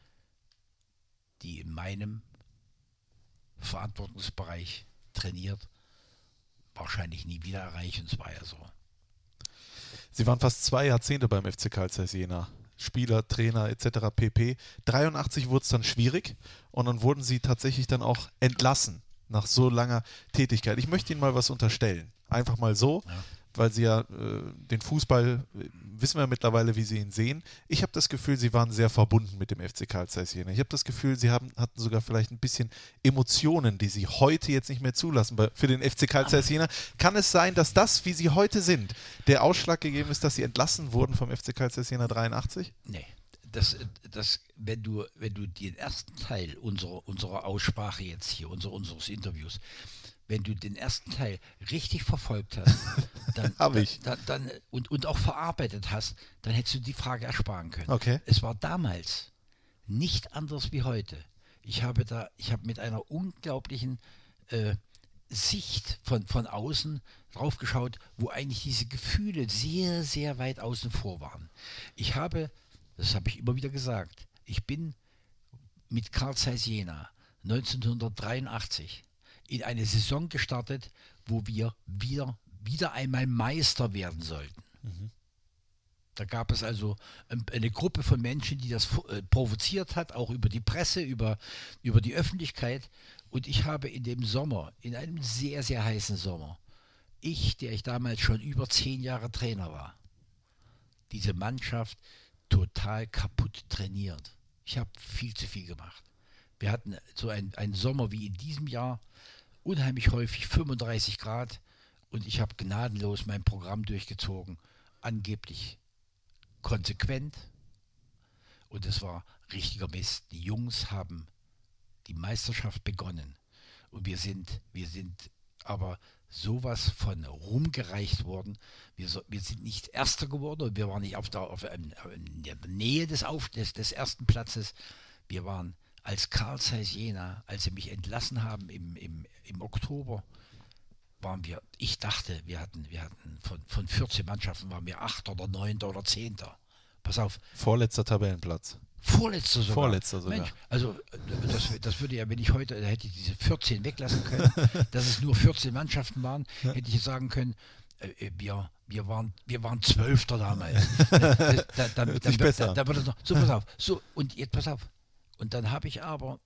die in meinem Verantwortungsbereich trainiert, wahrscheinlich nie wieder erreiche. Und es war ja so. Sie waren fast zwei Jahrzehnte beim FC Karl Zeiss Jena. Spieler, Trainer etc. pp. 83 wurde es dann schwierig und dann wurden sie tatsächlich dann auch entlassen nach so langer Tätigkeit. Ich möchte Ihnen mal was unterstellen. Einfach mal so, Ja. Weil Sie ja äh, den Fußball, äh, wissen wir mittlerweile, wie Sie ihn sehen. Ich habe das Gefühl, Sie waren sehr verbunden mit dem FC Karl Zeiss Jena. Ich habe das Gefühl, Sie haben, hatten sogar vielleicht ein bisschen Emotionen, die Sie heute jetzt nicht mehr zulassen. Für den FC Karl Zeiss Jena kann es sein, dass das, wie Sie heute sind, der Ausschlag gegeben ist, dass Sie entlassen wurden vom FC Karl Zeiss Jena 83? Nee. Das, das, wenn du, wenn du den ersten Teil unserer, unserer Aussprache jetzt hier, unser, unseres Interviews, wenn du den ersten Teil richtig verfolgt hast, dann, ich. Dann, dann, und, und auch verarbeitet hast, dann hättest du die Frage ersparen können. Okay. Es war damals nicht anders wie heute. Ich habe da, ich habe mit einer unglaublichen äh, Sicht von, von außen drauf geschaut, wo eigentlich diese Gefühle sehr, sehr weit außen vor waren. Ich habe, das habe ich immer wieder gesagt, ich bin mit Karl Zeiss Jena 1983 in eine Saison gestartet, wo wir wieder, wieder einmal Meister werden sollten. Da gab es also eine Gruppe von Menschen, die das äh, provoziert hat, auch über die Presse, über, über die Öffentlichkeit. Und ich habe in dem Sommer, in einem sehr, sehr heißen Sommer, ich, der ich damals schon über zehn Jahre Trainer war, diese Mannschaft total kaputt trainiert. Ich habe viel zu viel gemacht. Wir hatten so einen, einen Sommer wie in diesem Jahr, unheimlich häufig 35 Grad und ich habe gnadenlos mein Programm durchgezogen, angeblich konsequent. Und es war richtiger Mist. Die Jungs haben die Meisterschaft begonnen. Und wir sind, wir sind aber sowas von rumgereicht worden. Wir, so, wir sind nicht Erster geworden und wir waren nicht auf der, auf, in der Nähe des, auf, des, des ersten Platzes. Wir waren als Karl Zeiss Jena, als sie mich entlassen haben im, im, im Oktober, waren wir, ich dachte, wir hatten, wir hatten von, von 14 Mannschaften waren wir 8 oder 9 oder 10. Pass auf. Vorletzter Tabellenplatz. Vorletzter sogar. Vorletzter sogar. Mensch, also das, das würde ja, wenn ich heute, da hätte ich diese 14 weglassen können, dass es nur 14 Mannschaften waren, hätte ich sagen können, äh, äh, wir, wir, waren, wir waren Zwölfter damals. da, da, da, dann, da, da, würde noch, so, pass auf, so, und jetzt pass auf. Und dann habe ich aber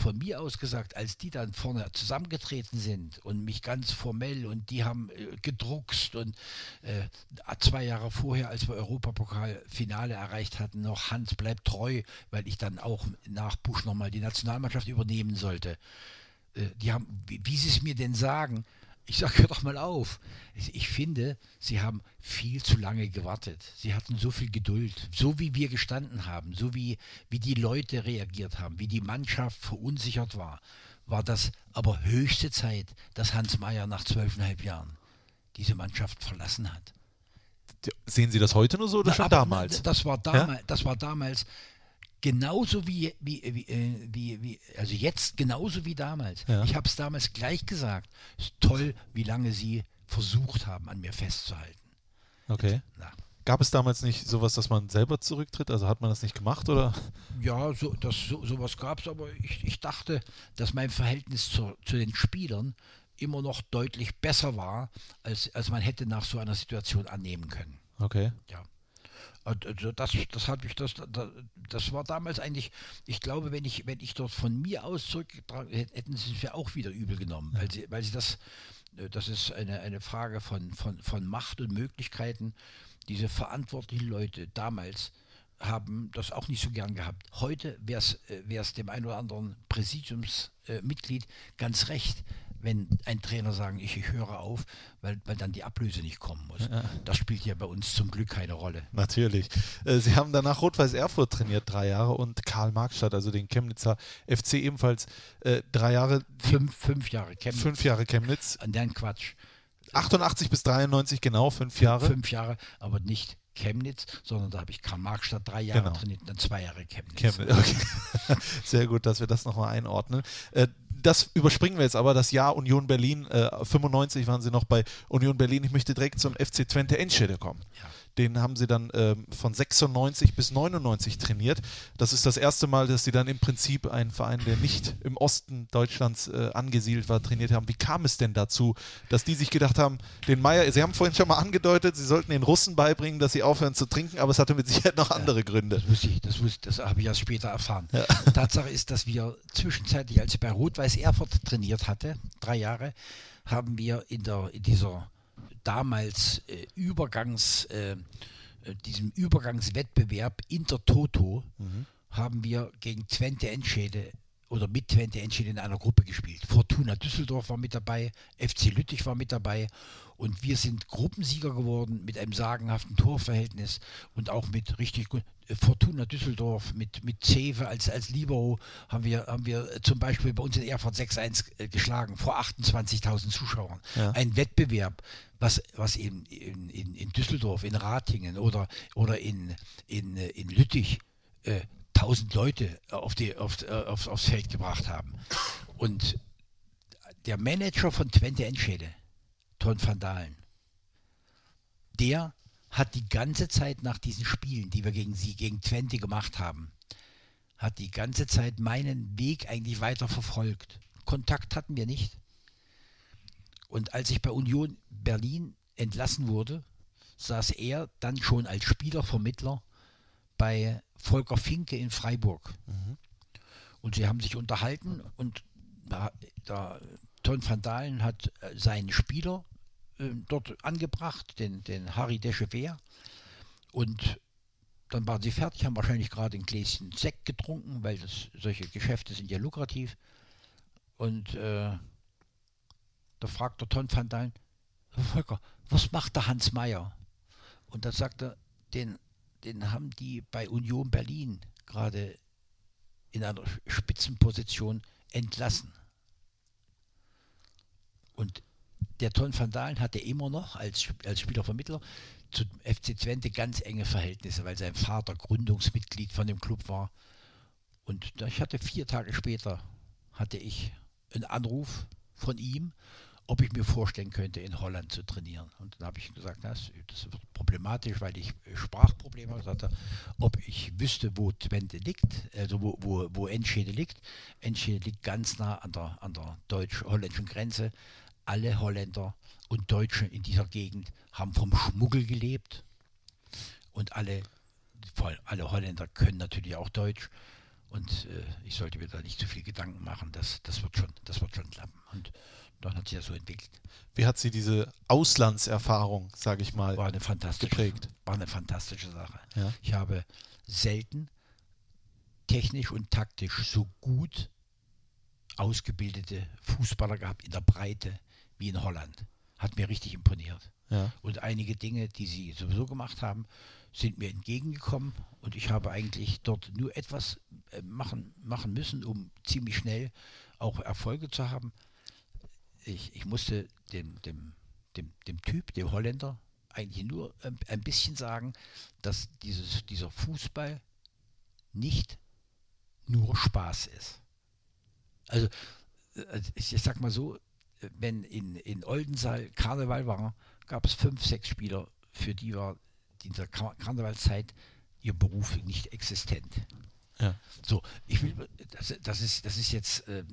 von mir aus gesagt, als die dann vorne zusammengetreten sind und mich ganz formell und die haben äh, gedruckst und äh, zwei Jahre vorher, als wir Europapokalfinale erreicht hatten, noch Hans bleibt treu, weil ich dann auch nach Busch nochmal die Nationalmannschaft übernehmen sollte. Äh, die haben, wie, wie sie es mir denn sagen, ich sage, hör doch mal auf. Ich finde, sie haben viel zu lange gewartet. Sie hatten so viel Geduld. So wie wir gestanden haben, so wie, wie die Leute reagiert haben, wie die Mannschaft verunsichert war, war das aber höchste Zeit, dass Hans Meyer nach zwölfeinhalb Jahren diese Mannschaft verlassen hat. Sehen Sie das heute nur so oder Na, schon damals? Das war, damals, ja? das war damals genauso wie, wie, wie, äh, wie, wie, also jetzt genauso wie damals. Ja. Ich habe es damals gleich gesagt. Es ist toll, wie lange sie versucht haben, an mir festzuhalten. Okay. Na. Gab es damals nicht sowas, dass man selber zurücktritt? Also hat man das nicht gemacht oder? Ja, so, das, so, sowas gab es, aber ich, ich dachte, dass mein Verhältnis zu, zu den Spielern immer noch deutlich besser war, als, als man hätte nach so einer Situation annehmen können. Okay. Ja. Also das, das habe ich, das, das war damals eigentlich, ich glaube, wenn ich, wenn ich dort von mir aus zurückgetragen hätte, hätten sie es mir auch wieder übel genommen, weil sie, weil sie das, äh, das ist eine, eine Frage von, von, von Macht und Möglichkeiten. Diese verantwortlichen Leute damals haben das auch nicht so gern gehabt. Heute wäre es dem einen oder anderen Präsidiumsmitglied äh, ganz recht, wenn ein Trainer sagen, ich, ich höre auf, weil, weil dann die Ablöse nicht kommen muss. Ja. Das spielt ja bei uns zum Glück keine Rolle. Natürlich. Äh, Sie haben danach Rot-Weiß Erfurt trainiert, drei Jahre, und Karl Marxstadt, also den Chemnitzer FC ebenfalls äh, drei Jahre. Fünf, fünf Jahre Chemnitz. Fünf Jahre Chemnitz. An den Quatsch. 88 bis 93, genau, fünf Jahre. Fünf Jahre, aber nicht Chemnitz, sondern da habe ich Karl Marxstadt drei Jahre genau. trainiert und dann zwei Jahre Chemnitz. Chemnitz okay. Sehr gut, dass wir das nochmal einordnen. Äh, das überspringen wir jetzt aber, das Jahr Union Berlin, äh, 95 waren sie noch bei Union Berlin. Ich möchte direkt zum FC Twente Enschede kommen. Ja. Den haben sie dann ähm, von 96 bis 99 trainiert. Das ist das erste Mal, dass sie dann im Prinzip einen Verein, der nicht im Osten Deutschlands äh, angesiedelt war, trainiert haben. Wie kam es denn dazu, dass die sich gedacht haben, den Meier, sie haben vorhin schon mal angedeutet, sie sollten den Russen beibringen, dass sie aufhören zu trinken, aber es hatte mit Sicherheit noch andere ja, Gründe. Das wusste ich, das, das habe ich erst später erfahren. Ja. Tatsache ist, dass wir zwischenzeitlich, als ich bei Rot-Weiß Erfurt trainiert hatte, drei Jahre, haben wir in, der, in dieser damals äh, Übergangs, äh, äh, diesem Übergangswettbewerb Intertoto mhm. haben wir gegen Twente Enschede oder mit Twente Enschede in einer Gruppe gespielt. Fortuna Düsseldorf war mit dabei, FC Lüttich war mit dabei und wir sind Gruppensieger geworden mit einem sagenhaften Torverhältnis und auch mit richtig gut. Fortuna Düsseldorf mit, mit Cewe als, als Libero haben wir, haben wir zum Beispiel bei uns in Erfurt 6-1 äh, geschlagen vor 28.000 Zuschauern. Ja. Ein Wettbewerb, was, was in, in, in Düsseldorf, in Ratingen oder, oder in, in, in Lüttich äh, 1000 Leute auf die, auf, äh, auf, aufs Feld gebracht haben. Und der Manager von Twente Enschede, Ton van Dalen, der hat die ganze Zeit nach diesen Spielen, die wir gegen sie, gegen Twente gemacht haben, hat die ganze Zeit meinen Weg eigentlich weiter verfolgt. Kontakt hatten wir nicht. Und als ich bei Union Berlin entlassen wurde, saß er dann schon als Spielervermittler bei Volker Finke in Freiburg. Mhm. Und sie haben sich unterhalten und da, da Ton van Dalen hat äh, seinen Spieler äh, dort angebracht, den, den Harry Dechever. Und dann waren sie fertig, haben wahrscheinlich gerade ein Gläschen Sekt getrunken, weil das, solche Geschäfte sind ja lukrativ. Und äh, da fragt der Ton van Dalen, Volker, was macht der Hans Meyer? Und dann sagt er, den, den haben die bei Union Berlin gerade in einer Spitzenposition entlassen. Und der Ton van Dalen hatte immer noch als, als Spielervermittler zu FC Twente ganz enge Verhältnisse, weil sein Vater Gründungsmitglied von dem Club war. Und ich hatte vier Tage später hatte ich einen Anruf von ihm, ob ich mir vorstellen könnte, in Holland zu trainieren. Und dann habe ich gesagt, das, das wird problematisch, weil ich Sprachprobleme hatte, ob ich wüsste, wo Twente liegt, also wo, wo, wo Enschede liegt. Enschede liegt ganz nah an der, an der deutsch-holländischen Grenze. Alle Holländer und Deutsche in dieser Gegend haben vom Schmuggel gelebt und alle, alle Holländer können natürlich auch Deutsch. Und äh, ich sollte mir da nicht zu viel Gedanken machen. Das, das, wird, schon, das wird schon klappen. Und dann hat sich das so entwickelt. Wie hat sie diese Auslandserfahrung, sage ich mal, war eine fantastische, geprägt? War eine fantastische Sache. Ja. Ich habe selten technisch und taktisch so gut ausgebildete Fußballer gehabt in der Breite wie in Holland. Hat mir richtig imponiert. Ja. Und einige Dinge, die sie sowieso gemacht haben, sind mir entgegengekommen und ich habe eigentlich dort nur etwas äh, machen, machen müssen, um ziemlich schnell auch Erfolge zu haben. Ich, ich musste dem, dem, dem, dem Typ, dem Holländer, eigentlich nur ein, ein bisschen sagen, dass dieses, dieser Fußball nicht nur Spaß ist. Also, äh, ich sag mal so, wenn in, in Oldensaal Karneval war, gab es fünf, sechs Spieler, für die war in der Karnevalszeit ihr Beruf nicht existent. Ja. So, ich will, das, das, ist, das ist jetzt äh,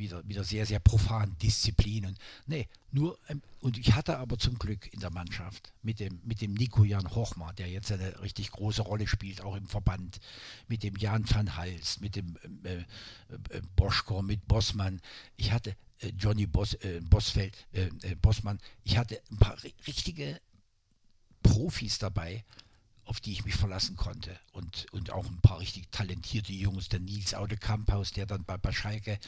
wieder, wieder sehr, sehr profan, Disziplin und nee, nur, ähm, und ich hatte aber zum Glück in der Mannschaft mit dem, mit dem Nico Jan Hochmar, der jetzt eine richtig große Rolle spielt, auch im Verband, mit dem Jan van Hals, mit dem äh, äh, Boschko, mit Bossmann. Ich hatte äh, Johnny Boss, äh, Bossfeld, äh, Bossmann, ich hatte ein paar richtige Profis dabei, auf die ich mich verlassen konnte. Und, und auch ein paar richtig talentierte Jungs, der Nils Aude Kamphaus, der dann bei, bei Schalke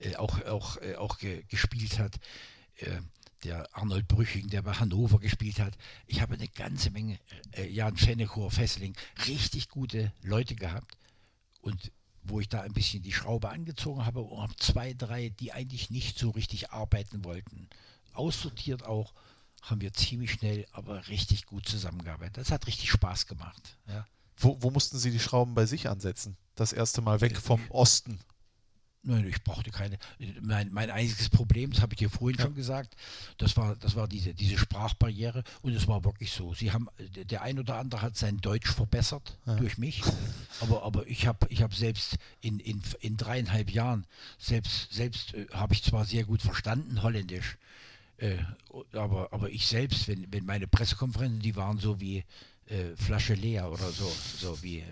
äh, auch, auch, äh, auch ge, gespielt hat. Äh, der Arnold Brüching, der bei Hannover gespielt hat. Ich habe eine ganze Menge, äh, Jan Fennechor, Fesseling, richtig gute Leute gehabt. Und wo ich da ein bisschen die Schraube angezogen habe und habe zwei, drei, die eigentlich nicht so richtig arbeiten wollten. Aussortiert auch haben wir ziemlich schnell, aber richtig gut zusammengearbeitet. Das hat richtig Spaß gemacht. Ja. Wo, wo mussten Sie die Schrauben bei sich ansetzen? Das erste Mal weg vom Osten. Nein, ich brauchte keine. Mein, mein einziges Problem, das habe ich dir vorhin ja. schon gesagt, das war, das war diese, diese Sprachbarriere und es war wirklich so. Sie haben, der ein oder andere hat sein Deutsch verbessert ja. durch mich, aber, aber ich habe ich hab selbst in, in, in dreieinhalb Jahren, selbst, selbst äh, habe ich zwar sehr gut verstanden Holländisch, äh, aber, aber ich selbst, wenn, wenn meine Pressekonferenzen, die waren so wie äh, Flasche leer oder so, so wie, äh,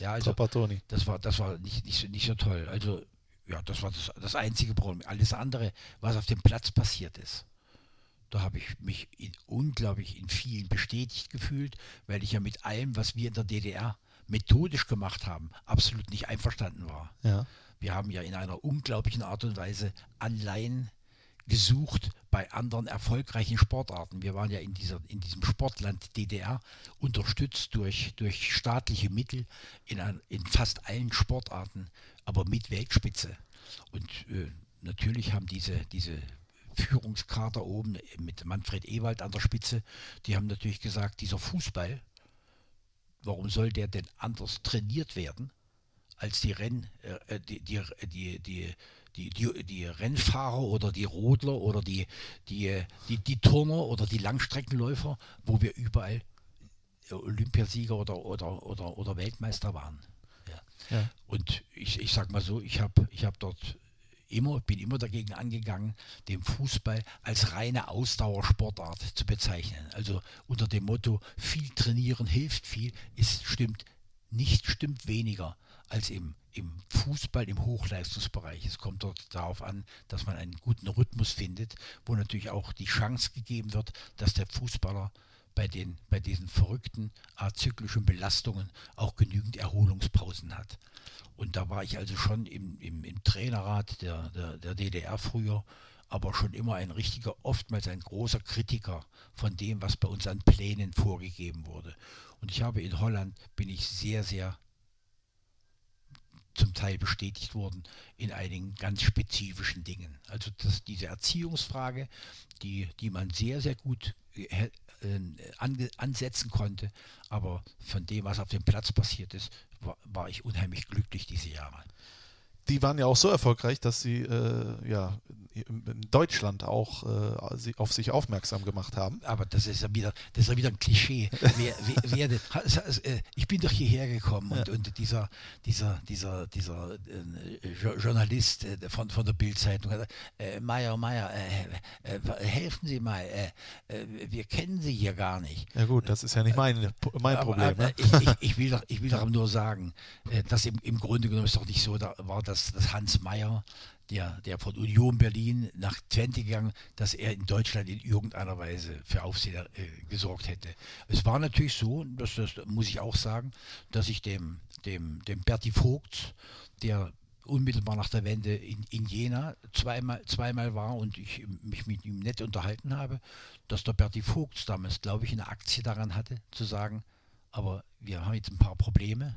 ja, also, Trapattoni. das war, das war nicht, nicht, nicht so toll. Also, ja, das war das, das einzige Problem. Alles andere, was auf dem Platz passiert ist, da habe ich mich in, unglaublich in vielen bestätigt gefühlt, weil ich ja mit allem, was wir in der DDR methodisch gemacht haben, absolut nicht einverstanden war. Ja. Wir haben ja in einer unglaublichen Art und Weise Anleihen gesucht bei anderen erfolgreichen Sportarten. Wir waren ja in, dieser, in diesem Sportland DDR unterstützt durch, durch staatliche Mittel in, in fast allen Sportarten, aber mit Weltspitze. Und äh, natürlich haben diese, diese Führungskader oben mit Manfred Ewald an der Spitze, die haben natürlich gesagt, dieser Fußball, warum soll der denn anders trainiert werden als die Renn, äh, die, die, die, die die, die, die Rennfahrer oder die Rodler oder die, die, die, die Turner oder die Langstreckenläufer, wo wir überall Olympiasieger oder, oder, oder, oder Weltmeister waren. Ja. Ja. Und ich, ich sag mal so, ich habe ich hab dort immer, bin immer dagegen angegangen, den Fußball als reine Ausdauersportart zu bezeichnen. Also unter dem Motto, viel trainieren hilft viel, ist stimmt, nicht stimmt weniger als im, im Fußball im Hochleistungsbereich. Es kommt dort darauf an, dass man einen guten Rhythmus findet, wo natürlich auch die Chance gegeben wird, dass der Fußballer bei, den, bei diesen verrückten azyklischen Belastungen auch genügend Erholungspausen hat. Und da war ich also schon im, im, im Trainerrat der, der, der DDR früher aber schon immer ein richtiger, oftmals ein großer Kritiker von dem, was bei uns an Plänen vorgegeben wurde. Und ich habe in Holland, bin ich sehr, sehr zum Teil bestätigt worden in einigen ganz spezifischen Dingen. Also dass diese Erziehungsfrage, die, die man sehr, sehr gut äh, ange, ansetzen konnte, aber von dem, was auf dem Platz passiert ist, war, war ich unheimlich glücklich diese Jahre die waren ja auch so erfolgreich, dass sie äh, ja in Deutschland auch äh, auf sich aufmerksam gemacht haben. Aber das ist ja wieder, das ist ja wieder ein Klischee. wer, wer, wer, äh, ich bin doch hierher gekommen und, ja. und dieser, dieser, dieser, dieser äh, Journalist äh, von, von der Bildzeitung hat äh, Meier, Meier, äh, helfen Sie mal, wir kennen Sie hier gar nicht. Ja gut, das ist ja nicht mein, mein aber, Problem. Ne? ich, ich, ich, will doch, ich will doch nur sagen, dass im, im Grunde genommen ist doch nicht so, da war das, das Hans Meyer der, der von Union Berlin nach Twente gegangen, dass er in Deutschland in irgendeiner Weise für Aufsehen äh, gesorgt hätte. Es war natürlich so, das, das muss ich auch sagen, dass ich dem, dem, dem Berti Vogt, der unmittelbar nach der Wende in, in Jena zweimal, zweimal war und ich mich mit ihm nett unterhalten habe, dass der Berti Vogt damals, glaube ich, eine Aktie daran hatte, zu sagen, aber wir haben jetzt ein paar Probleme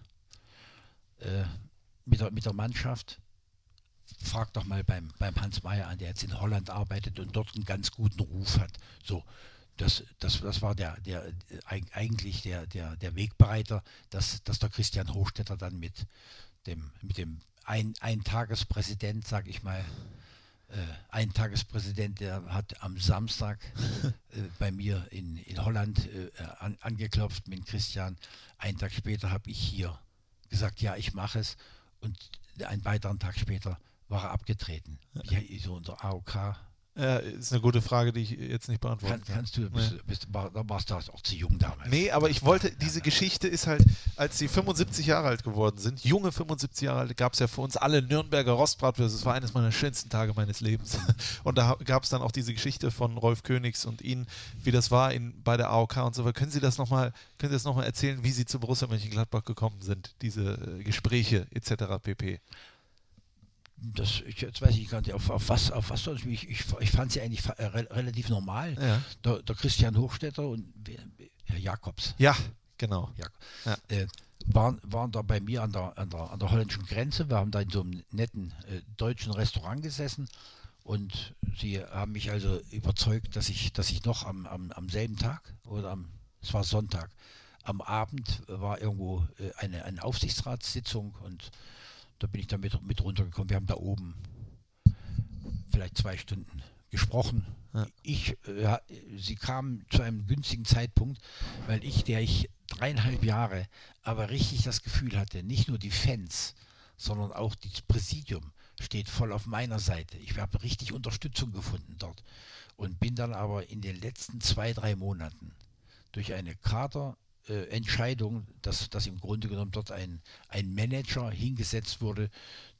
äh, mit, der, mit der Mannschaft frag doch mal beim, beim Hans Meyer an, der jetzt in Holland arbeitet und dort einen ganz guten Ruf hat. So, das, das, das war der, der eigentlich der, der, der Wegbereiter, dass, dass der Christian Hochstetter dann mit dem, mit dem ein, Eintagespräsident, sag ich mal, äh, Eintagespräsident, der hat am Samstag äh, bei mir in, in Holland äh, an, angeklopft mit Christian. Einen Tag später habe ich hier gesagt, ja, ich mache es. Und einen weiteren Tag später war er abgetreten. Wie so unser AOK. Ja, ist eine gute Frage, die ich jetzt nicht beantworten kann. Kannst du, bist, bist, da warst du auch zu jung damals. Nee, aber ich wollte, diese Geschichte ist halt, als sie 75 Jahre alt geworden sind, junge 75 Jahre alt, gab es ja für uns alle Nürnberger Rostbratwürste. Das war eines meiner schönsten Tage meines Lebens. Und da gab es dann auch diese Geschichte von Rolf Königs und Ihnen, wie das war in, bei der AOK und so weiter. Können Sie das nochmal noch erzählen, wie Sie zu Borussia Mönchengladbach gekommen sind, diese äh, Gespräche etc. pp.? Das, ich, jetzt weiß ich gar nicht, auf, auf was, auf was ich, ich, ich fand sie eigentlich äh, re relativ normal. Ja. Der, der, Christian Hochstetter und Herr Jakobs. Ja, genau. Jak ja. Äh, waren, waren da bei mir an der, an, der, an der holländischen Grenze. Wir haben da in so einem netten äh, deutschen Restaurant gesessen und sie haben mich also überzeugt, dass ich, dass ich noch am, am, am selben Tag oder am, es war Sonntag, am Abend war irgendwo äh, eine, eine Aufsichtsratssitzung und da bin ich dann mit, mit runtergekommen. Wir haben da oben vielleicht zwei Stunden gesprochen. Ja. Ich, äh, sie kam zu einem günstigen Zeitpunkt, weil ich, der ich dreieinhalb Jahre, aber richtig das Gefühl hatte, nicht nur die Fans, sondern auch das Präsidium steht voll auf meiner Seite. Ich habe richtig Unterstützung gefunden dort und bin dann aber in den letzten zwei, drei Monaten durch eine Kader äh, Entscheidung, dass, dass im Grunde genommen dort ein, ein Manager hingesetzt wurde,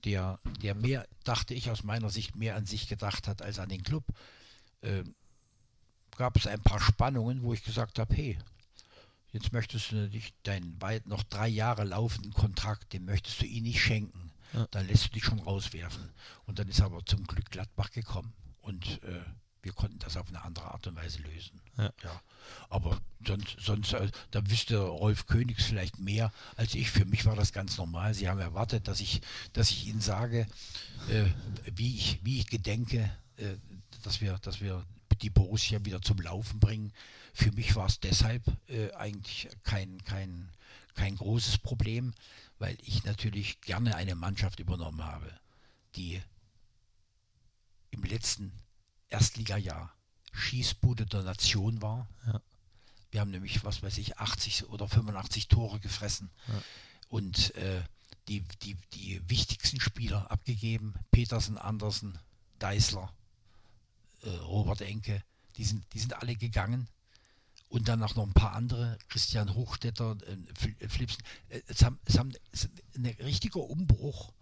der, der mehr, dachte ich aus meiner Sicht, mehr an sich gedacht hat als an den Club. Äh, gab es ein paar Spannungen, wo ich gesagt habe, hey, jetzt möchtest du nicht deinen weit noch drei Jahre laufenden Kontrakt, den möchtest du ihn nicht schenken. Ja. Dann lässt du dich schon rauswerfen. Und dann ist aber zum Glück Gladbach gekommen. Und äh, wir konnten das auf eine andere Art und Weise lösen. Ja. ja. Aber sonst, sonst äh, da wüsste Rolf Königs vielleicht mehr als ich. Für mich war das ganz normal. Sie haben erwartet, dass ich, dass ich Ihnen sage, äh, wie, ich, wie ich gedenke, äh, dass, wir, dass wir die Borussia wieder zum Laufen bringen. Für mich war es deshalb äh, eigentlich kein, kein, kein großes Problem, weil ich natürlich gerne eine Mannschaft übernommen habe, die im letzten Erstligajahr Schießbude der Nation war. Ja. Wir haben nämlich, was weiß ich, 80 oder 85 Tore gefressen ja. und äh, die, die, die wichtigsten Spieler abgegeben. Petersen, Andersen, Deißler, äh, Robert Enke, die sind, die sind alle gegangen. Und dann noch ein paar andere, Christian Hochstetter, äh, Flipsen. Äh, es haben, es haben es ein richtiger Umbruch.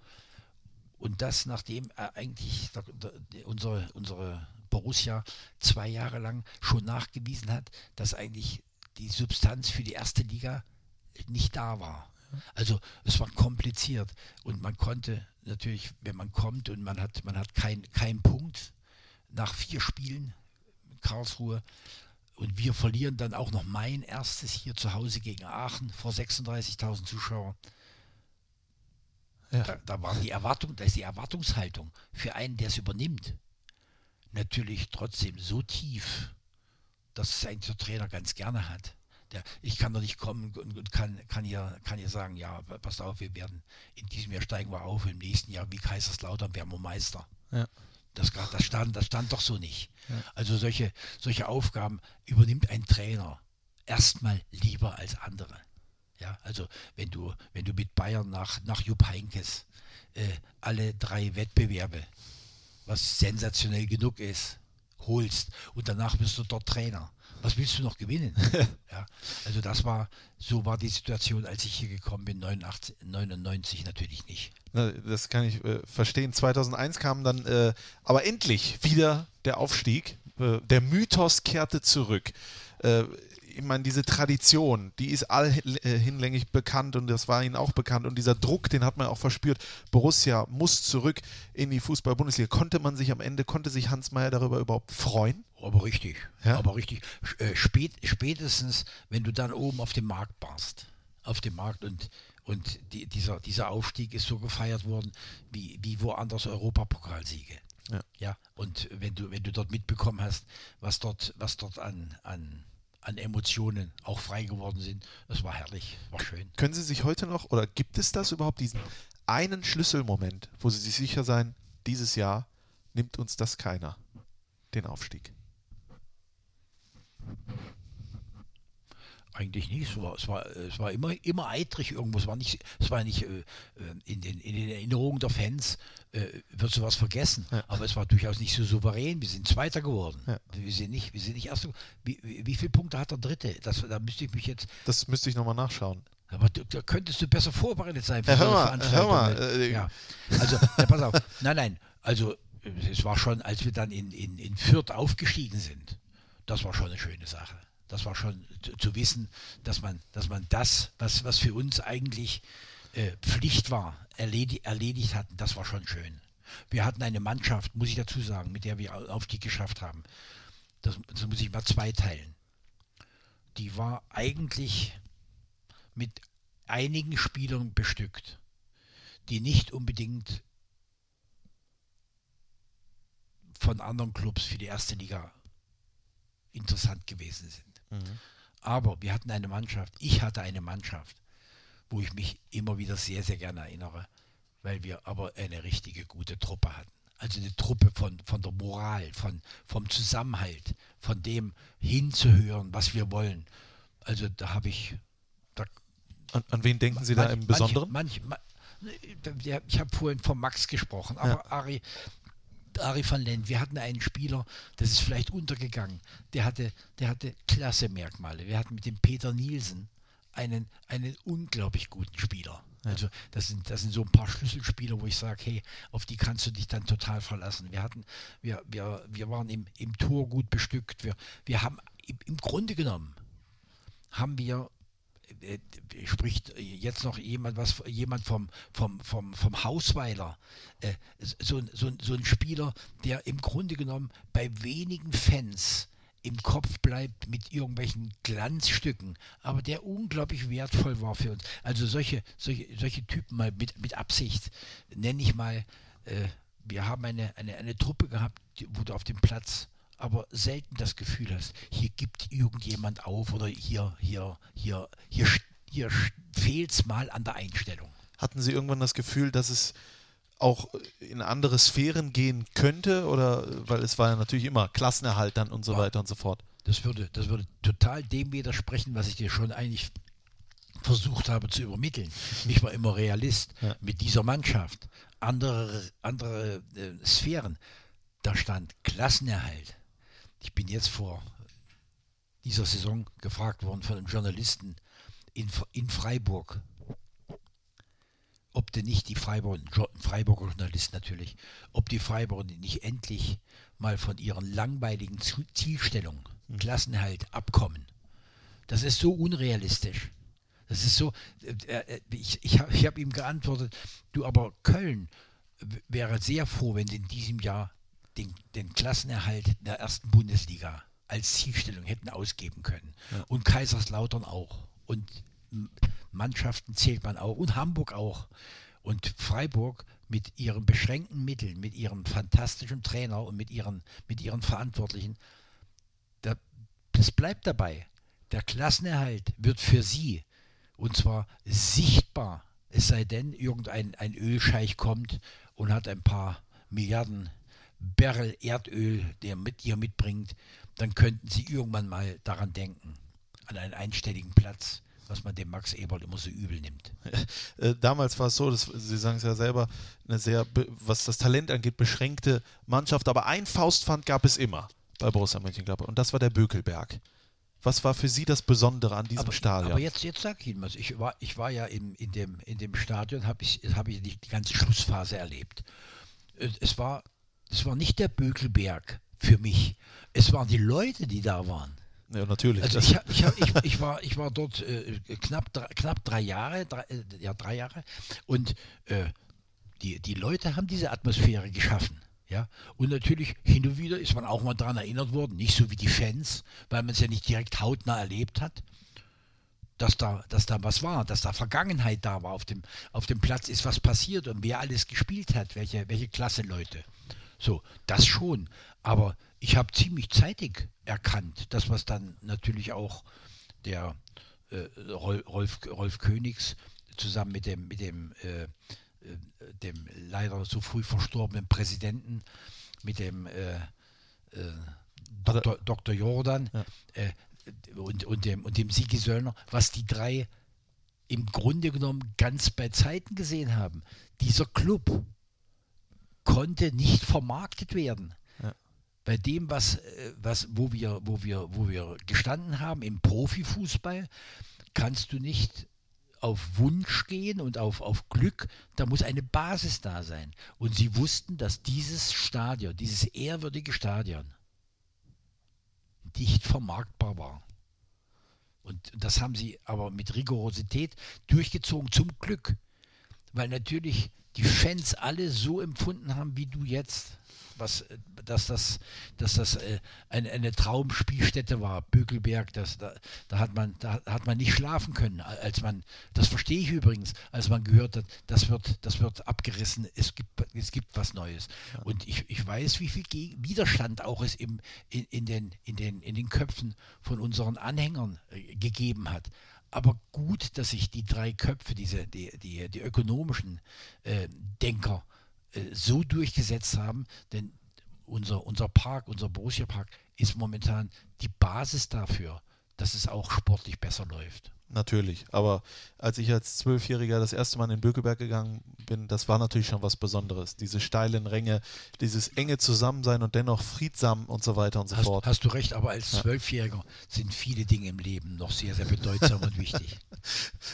Und das, nachdem eigentlich der, der, unsere, unsere Borussia zwei Jahre lang schon nachgewiesen hat, dass eigentlich die Substanz für die erste Liga nicht da war. Also es war kompliziert und man konnte natürlich, wenn man kommt und man hat, man hat keinen kein Punkt nach vier Spielen in Karlsruhe und wir verlieren dann auch noch mein erstes hier zu Hause gegen Aachen vor 36.000 Zuschauern. Ja. Da, da war die Erwartung, da ist die Erwartungshaltung für einen, der es übernimmt, natürlich trotzdem so tief, dass es eigentlich der Trainer ganz gerne hat. Der, ich kann doch nicht kommen und, und kann, kann, hier, kann hier sagen, ja, pass auf, wir werden in diesem Jahr steigen wir auf, im nächsten Jahr wie Kaiserslautern werden wir Meister. Ja. Das, das, stand, das stand doch so nicht. Also solche, solche Aufgaben übernimmt ein Trainer erstmal lieber als andere. Ja, also wenn du, wenn du mit Bayern nach, nach Jupp Heynckes äh, alle drei Wettbewerbe, was sensationell genug ist, holst und danach bist du dort Trainer. Was willst du noch gewinnen? ja, also das war, so war die Situation, als ich hier gekommen bin, 89, 99 natürlich nicht. Das kann ich äh, verstehen. 2001 kam dann äh, aber endlich wieder der Aufstieg. Äh, der Mythos kehrte zurück. Ich meine, diese Tradition, die ist all äh, hinlänglich bekannt und das war ihnen auch bekannt. Und dieser Druck, den hat man auch verspürt. Borussia muss zurück in die Fußball-Bundesliga. Konnte man sich am Ende, konnte sich Hans Meyer darüber überhaupt freuen? Aber richtig, Ja? aber richtig. Äh, Spät, spätestens, wenn du dann oben auf dem Markt warst, auf dem Markt und, und die, dieser, dieser Aufstieg ist so gefeiert worden wie, wie woanders Europapokalsiege. Ja. ja, und wenn du, wenn du dort mitbekommen hast, was dort, was dort an, an, an Emotionen auch frei geworden sind, das war herrlich, war schön. Können Sie sich heute noch, oder gibt es das überhaupt, diesen einen Schlüsselmoment, wo Sie sich sicher sein, dieses Jahr nimmt uns das keiner, den Aufstieg? Eigentlich nicht. Es war, es war, es war immer, immer eitrig irgendwo. Es war nicht, es war nicht äh, äh, in, den, in den Erinnerungen der Fans, äh, wird sowas vergessen. Ja. Aber es war durchaus nicht so souverän. Wir sind Zweiter geworden. Ja. Wir sind nicht, wir sind nicht Erster. Wie, wie, wie viele Punkte hat der Dritte? Das, da müsste ich mich jetzt. Das müsste ich nochmal nachschauen. Aber du, da könntest du besser vorbereitet sein für Ja, hör mal, hör mal, Veranstaltung. äh, ja. Also, ja, pass auf. Nein, nein. Also, es war schon, als wir dann in, in, in Fürth aufgestiegen sind, das war schon eine schöne Sache. Das war schon zu, zu wissen, dass man, dass man das, was, was für uns eigentlich äh, Pflicht war, erledi erledigt hatten, das war schon schön. Wir hatten eine Mannschaft, muss ich dazu sagen, mit der wir Au- Aufstieg geschafft haben. Das, das muss ich mal zweiteilen. Die war eigentlich mit einigen Spielern bestückt, die nicht unbedingt von anderen Clubs für die erste Liga interessant gewesen sind. Aber wir hatten eine Mannschaft, ich hatte eine Mannschaft, wo ich mich immer wieder sehr, sehr gerne erinnere, weil wir aber eine richtige gute Truppe hatten. Also eine Truppe von, von der Moral, von, vom Zusammenhalt, von dem hinzuhören, was wir wollen. Also da habe ich, da An, an wen denken Sie da Manch- im Besonderen? Manch, manch, ma- der- ich habe vorhin von Max gesprochen, aber Ari, Ari van Lent, wir hatten einen Spieler, das ist vielleicht untergegangen, der hatte, der hatte klasse Merkmale. Wir hatten mit dem Peter Nielsen einen, einen unglaublich guten Spieler. Also das sind, das sind so ein paar Schlüsselspieler, wo ich sage, hey, auf die kannst du dich dann total verlassen. Wir hatten, wir, wir, wir waren im, im Tor gut bestückt. Wir, wir haben im, im Grunde genommen haben wir äh, spricht jetzt noch jemand was jemand vom vom vom vom Hausweiler äh, so, so, so ein Spieler der im Grunde genommen bei wenigen Fans im Kopf bleibt mit irgendwelchen Glanzstücken, aber der unglaublich wertvoll war für uns. Also solche, solche, solche Typen mal mit, mit Absicht, nenne ich mal, äh, wir haben eine, eine, eine Truppe gehabt, wo du auf dem Platz aber selten das Gefühl hast, hier gibt irgendjemand auf oder hier, hier, hier, hier, hier fehlt es mal an der Einstellung. Hatten Sie irgendwann das Gefühl, dass es auch in andere Sphären gehen könnte? Oder weil es war ja natürlich immer Klassenerhalt dann und so Ja. weiter und so fort. Das würde, das würde total dem widersprechen, was ich dir schon eigentlich versucht habe zu übermitteln. Ich war immer Realist Ja. mit dieser Mannschaft. Andere, andere äh, Sphären. Da stand Klassenerhalt. Ich bin jetzt vor dieser Saison gefragt worden von einem Journalisten in, in Freiburg, ob denn nicht die Freiburger, Freiburger Journalist natürlich, ob die Freiburger nicht endlich mal von ihren langweiligen Zielstellungen, Klassenhalt, abkommen. Das ist so unrealistisch. Das ist so, äh, äh, ich, ich habe hab ihm geantwortet, du aber Köln wäre sehr froh, wenn sie in diesem Jahr den, den Klassenerhalt der ersten Bundesliga als Zielstellung hätten ausgeben können. Und Kaiserslautern auch. Und Mannschaften zählt man auch. Und Hamburg auch. Und Freiburg mit ihren beschränkten Mitteln, mit ihrem fantastischen Trainer und mit ihren, mit ihren Verantwortlichen, da, das bleibt dabei. Der Klassenerhalt wird für sie, und zwar sichtbar, es sei denn, irgendein ein Ölscheich kommt und hat ein paar Milliarden Barrel Erdöl, der mit ihr mitbringt, dann könnten sie irgendwann mal daran denken, an einen einstelligen Platz, was man dem Max Eberl immer so übel nimmt. Äh, damals war es so, dass, Sie sagen es ja selber, eine sehr, was das Talent angeht, beschränkte Mannschaft. Aber ein Faustpfand gab es immer bei Borussia Mönchengladbach und das war der Bökelberg. Was war für Sie das Besondere an diesem aber, Stadion? Aber jetzt, jetzt sag ich Ihnen was. Ich war, ich war ja in, in, dem, in dem Stadion, habe ich, hab ich die, die ganze Schlussphase erlebt. Äh, Es war, es war nicht der Bökelberg für mich. Es waren die Leute, die da waren. Ja, natürlich. Also ich, ich, ich, ich, war, ich war dort äh, knapp, knapp drei Jahre, drei, äh, ja drei Jahre und äh, die, die Leute haben diese Atmosphäre geschaffen. Ja? Und natürlich hin und wieder ist man auch mal daran erinnert worden, nicht so wie die Fans, weil man es ja nicht direkt hautnah erlebt hat, dass da, dass da was war, dass da Vergangenheit da war. Auf dem, auf dem Platz ist was passiert und wer alles gespielt hat, welche, welche Klasse Leute. So, das schon. Aber ich habe ziemlich zeitig erkannt, das was dann natürlich auch der äh, Rol- Rolf, Rolf Königs zusammen mit dem, mit dem, äh, äh, dem leider so früh verstorbenen Präsidenten, mit dem äh, äh, Dr. Dr. Jordan Ja. äh, und, und, dem, und dem Sigi Söllner, was die drei im Grunde genommen ganz bei Zeiten gesehen haben. Dieser Club konnte nicht vermarktet werden. Bei dem, was, äh, was, wo, wir, wo, wir, wo wir gestanden haben im Profifußball, kannst du nicht auf Wunsch gehen und auf, auf Glück, da muss eine Basis da sein. Und sie wussten, dass dieses Stadion, dieses ehrwürdige Stadion, nicht vermarktbar war. Und das haben sie aber mit Rigorosität durchgezogen, zum Glück. Weil natürlich die Fans alle so empfunden haben, wie du jetzt. Was, äh, dass das, dass das äh, eine, eine Traumspielstätte war, Bökelberg, das, da, da, hat man, da hat man nicht schlafen können, als man, das verstehe ich übrigens, als man gehört hat, das wird, das wird abgerissen, es gibt, es gibt was Neues. Und ich, ich weiß, wie viel Ge Widerstand auch es im, in, in, den, in, den, in den Köpfen von unseren Anhängern äh, gegeben hat. Aber gut, dass sich die drei Köpfe, diese, die, die, die ökonomischen äh, Denker, so durchgesetzt haben, denn unser, unser Park, unser Borussia Park ist momentan die Basis dafür, dass es auch sportlich besser läuft. Natürlich, aber als ich als Zwölfjähriger das erste Mal in den Bökelberg gegangen bin, das war natürlich schon was Besonderes. Diese steilen Ränge, dieses enge Zusammensein und dennoch friedsam und so weiter und so Hast, fort. hast du recht, aber als Zwölfjähriger sind viele Dinge im Leben noch sehr, sehr bedeutsam und wichtig.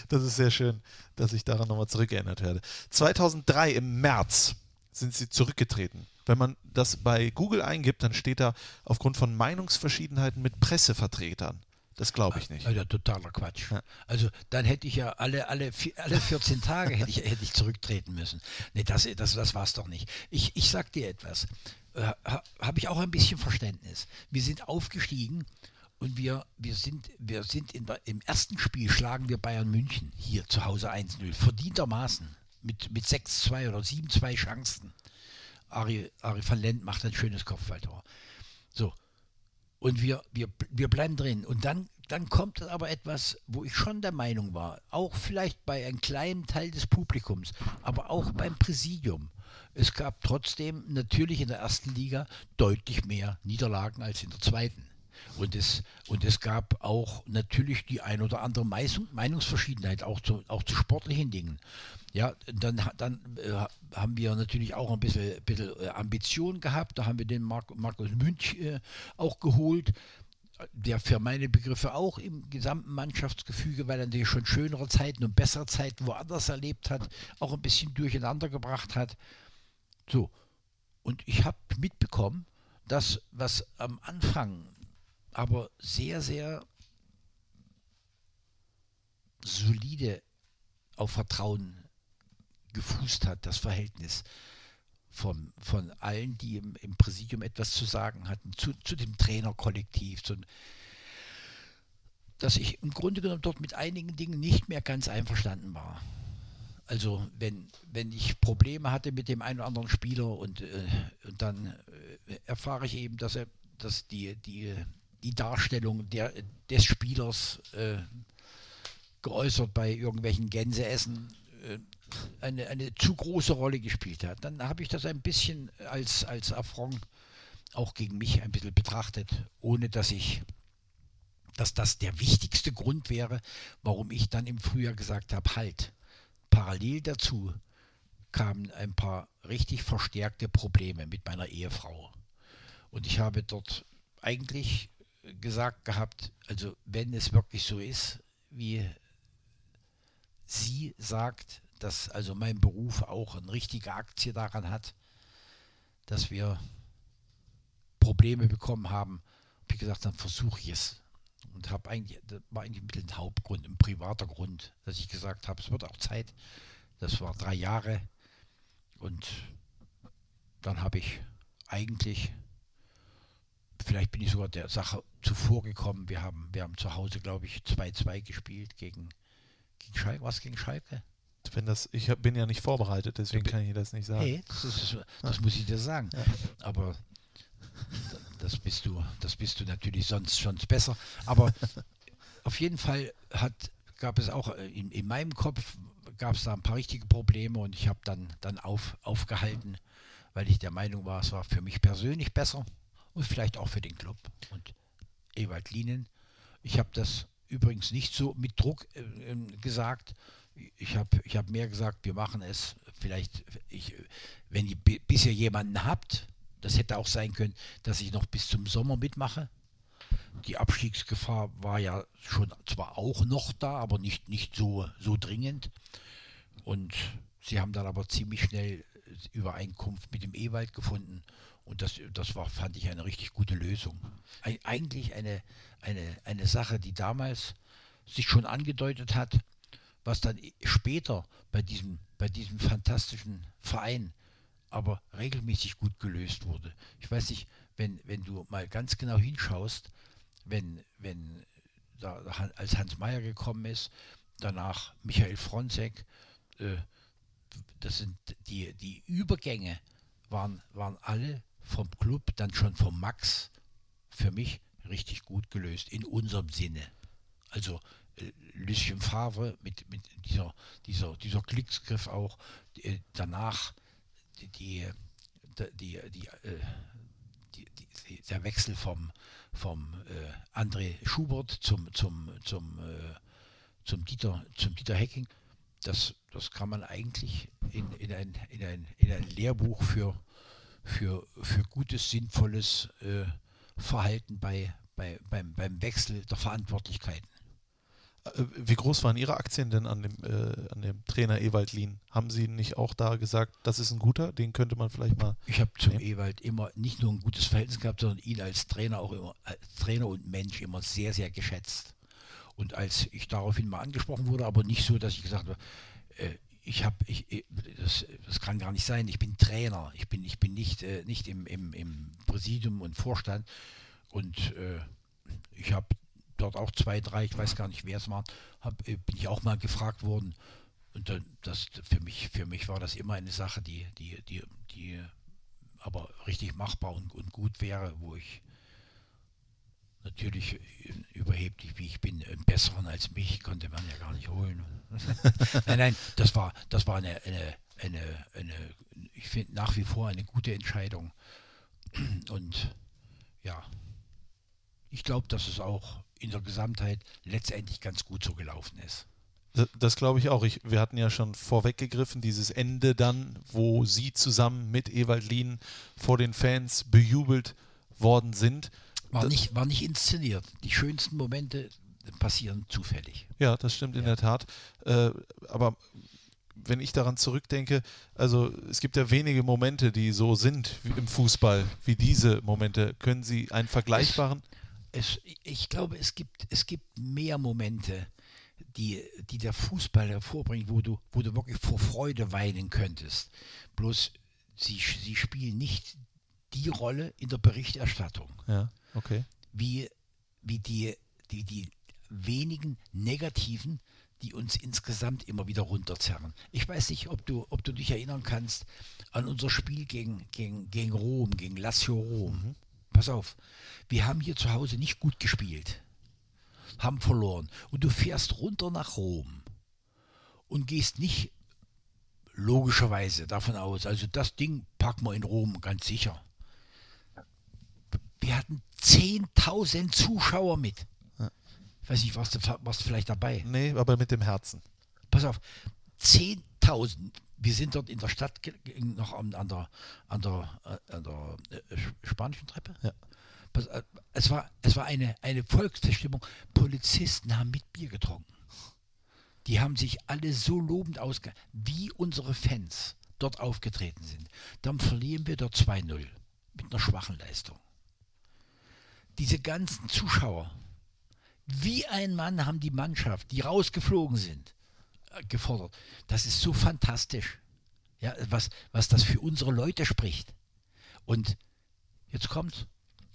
Das ist sehr schön, dass ich daran nochmal zurückerinnert werde. 2003 im März sind sie zurückgetreten. Wenn man das bei Google eingibt, dann steht da aufgrund von Meinungsverschiedenheiten mit Pressevertretern. Das glaube ich nicht. Also totaler Quatsch. Ja. Also dann hätte ich ja alle, alle, alle 14 Tage hätte ich, hätte ich zurücktreten müssen. Nee, das, das, das war es doch nicht. Ich, ich sag dir etwas. Äh, ha, Habe ich auch ein bisschen Verständnis. Wir sind aufgestiegen und wir, wir sind, wir sind in, im ersten Spiel schlagen wir Bayern München hier zu Hause 1-0. Verdientermaßen. Mit, mit 6-2 oder 7-2 Chancen. Ari, Ari van Lent macht ein schönes Kopfballtor. So, und wir, wir, wir bleiben drin. Und dann, dann kommt aber etwas, wo ich schon der Meinung war, auch vielleicht bei einem kleinen Teil des Publikums, aber auch beim Präsidium. Es gab trotzdem natürlich in der ersten Liga deutlich mehr Niederlagen als in der zweiten. Und es, und es gab auch natürlich die ein oder andere Meinung, Meinungsverschiedenheit, auch zu, auch zu sportlichen Dingen. Ja, dann, dann äh, haben wir natürlich auch ein bisschen, bisschen äh, Ambition gehabt. Da haben wir den Mark, Markus Münch äh, auch geholt, der für meine Begriffe auch im gesamten Mannschaftsgefüge, weil er natürlich schon schönere Zeiten und bessere Zeiten woanders erlebt hat, auch ein bisschen durcheinander gebracht hat. So, und ich habe mitbekommen, dass was am Anfang aber sehr, sehr solide auf Vertrauen gefußt hat, das Verhältnis von, von allen, die im, im Präsidium etwas zu sagen hatten, zu, zu dem Trainerkollektiv, zu, dass ich im Grunde genommen dort mit einigen Dingen nicht mehr ganz einverstanden war. Also wenn, wenn ich Probleme hatte mit dem einen oder anderen Spieler und, äh, und dann äh, erfahre ich eben, dass er dass die, die, die Darstellung der, des Spielers äh, geäußert bei irgendwelchen Gänseessen äh, eine, eine zu große Rolle gespielt hat. Dann habe ich das ein bisschen als, als Affront auch gegen mich ein bisschen betrachtet, ohne dass ich dass das der wichtigste Grund wäre, warum ich dann im Frühjahr gesagt habe, halt, parallel dazu kamen ein paar richtig verstärkte Probleme mit meiner Ehefrau. Und ich habe dort eigentlich gesagt gehabt, also wenn es wirklich so ist, wie sie sagt, dass also mein Beruf auch eine richtige Aktie daran hat, dass wir Probleme bekommen haben, habe ich gesagt, dann versuche ich es. Und habe eigentlich, das war eigentlich mit dem Hauptgrund, ein privater Grund, dass ich gesagt habe, es wird auch Zeit. Das war drei Jahre. Und dann habe ich eigentlich, vielleicht bin ich sogar der Sache zuvor gekommen. Wir haben, wir haben zu Hause, glaube ich, 2-2 gespielt gegen, gegen Schalke. Was gegen Schalke? Wenn das, ich hab, bin ja nicht vorbereitet, deswegen kann ich das nicht sagen. Hey, das, ist, das muss ich dir sagen. Ja. Aber das bist du, das bist du natürlich sonst schon besser. Aber auf jeden Fall hat, gab es auch äh, in, in meinem Kopf gab es da ein paar richtige Probleme und ich habe dann, dann auf, aufgehalten, weil ich der Meinung war, es war für mich persönlich besser und vielleicht auch für den Club. Und Ewald Lienen, ich habe das übrigens nicht so mit Druck äh, ähm, gesagt, ich habe ich hab mehr gesagt, wir machen es vielleicht, ich, wenn ihr bisher jemanden habt, das hätte auch sein können, dass ich noch bis zum Sommer mitmache. Die Abstiegsgefahr war ja schon zwar auch noch da, aber nicht, nicht so, so dringend. Und sie haben dann aber ziemlich schnell Übereinkunft mit dem Ewald gefunden. Und das, das war, fand ich, eine richtig gute Lösung. Eigentlich eine, eine, eine Sache, die damals sich schon angedeutet hat, was dann später bei diesem, bei diesem fantastischen Verein aber regelmäßig gut gelöst wurde. Ich weiß nicht, wenn, wenn du mal ganz genau hinschaust, wenn, wenn da, als Hans Meyer gekommen ist, danach Michael Fronzek, äh, das sind die, die Übergänge waren, waren alle vom Club, dann schon vom Max, für mich richtig gut gelöst, in unserem Sinne. Also äh, Lucien Favre mit, mit dieser, dieser, dieser Glücksgriff auch, äh, danach die, die, die, die, äh, die, die der Wechsel vom, vom äh, André Schubert zum, zum, zum, äh, zum, Dieter, zum Dieter Hecking, das, das kann man eigentlich in, in, ein, in, ein, in ein Lehrbuch für, für, für gutes, sinnvolles äh, Verhalten bei, bei, beim, beim Wechsel der Verantwortlichkeiten. Äh, wie groß waren Ihre Aktien denn an dem, äh, an dem Trainer Ewald Lien? Haben Sie nicht auch da gesagt, das ist ein guter, den könnte man vielleicht mal. Ich habe zum nehmen? Ewald immer nicht nur ein gutes Verhältnis gehabt, sondern ihn als Trainer auch immer, als Trainer und Mensch immer sehr, sehr geschätzt. Und als ich daraufhin mal angesprochen wurde, aber nicht so, dass ich gesagt habe, äh, ich habe, ich, das, das, kann gar nicht sein, ich bin Trainer, ich bin, ich bin nicht, äh, nicht im, im, im Präsidium und Vorstand. Und äh, ich habe dort auch zwei, drei, ich weiß gar nicht, wer es war, hab, äh, bin ich auch mal gefragt worden. Und das für mich, für mich war das immer eine Sache, die, die, die, die aber richtig machbar und, und gut wäre, wo ich natürlich überheblich wie ich bin, einen besseren als mich konnte man ja gar nicht holen. nein, nein, das war, das war eine, eine, eine, eine ich finde nach wie vor eine gute Entscheidung. Und ja, ich glaube, dass es auch in der Gesamtheit letztendlich ganz gut so gelaufen ist. Das, das glaube ich auch. Ich, wir hatten ja schon vorweggegriffen, dieses Ende dann, wo Sie zusammen mit Ewald Lien vor den Fans bejubelt worden sind. War nicht, war nicht inszeniert. Die schönsten Momente passieren zufällig. Ja, das stimmt ja. in der Tat. Äh, aber wenn ich daran zurückdenke, also es gibt ja wenige Momente, die so sind im Fußball wie diese Momente. Können Sie einen vergleichbaren? Es, es, ich glaube, es gibt, es gibt mehr Momente, die, die der Fußball hervorbringt, wo du, wo du wirklich vor Freude weinen könntest. Bloß sie, sie spielen nicht die Rolle in der Berichterstattung, Ja, okay. wie, wie die, die, die wenigen negativen, die uns insgesamt immer wieder runterzerren. Ich weiß nicht, ob du, ob du dich erinnern kannst an unser Spiel gegen, gegen, gegen Rom, gegen Lazio Rom. Pass auf, wir haben hier zu Hause nicht gut gespielt, haben verloren. Und du fährst runter nach Rom und gehst nicht logischerweise davon aus, also das Ding packen wir in Rom ganz sicher. Wir hatten 10.000 Zuschauer mit. Ich weiß nicht, warst du, warst du vielleicht dabei? Nee, aber mit dem Herzen. Pass auf, 10.000. Wir sind dort in der Stadt noch an, an der, an der, äh, an der äh, Sch- spanischen Treppe. Ja. Pass, äh, es war, es war eine, eine Volksverstimmung. Polizisten haben mit Bier getrunken. Die haben sich alle so lobend ausge... Wie unsere Fans dort aufgetreten sind. Dann verlieren wir dort 2-0 mit einer schwachen Leistung. Diese ganzen Zuschauer, wie ein Mann haben die Mannschaft, die rausgeflogen sind, äh, gefordert. Das ist so fantastisch. Ja, was, was das für unsere Leute spricht. Und jetzt kommt,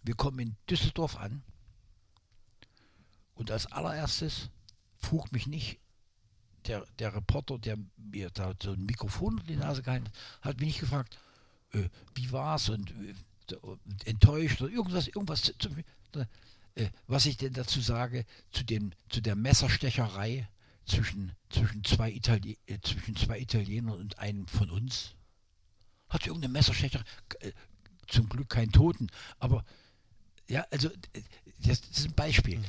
wir kommen in Düsseldorf an und als allererstes frug mich nicht der, der Reporter, der mir da so ein Mikrofon unter die Nase gehalten hat, hat mich nicht gefragt, äh, wie war's und äh, enttäuscht oder irgendwas, irgendwas äh, was ich denn dazu sage, zu, dem, zu der Messerstecherei zwischen, zwischen, zwei Itali äh, zwischen zwei Italienern und einem von uns. Hat irgendeine Messerstecherei, äh, zum Glück keinen Toten, aber ja, also das, ist ein Beispiel.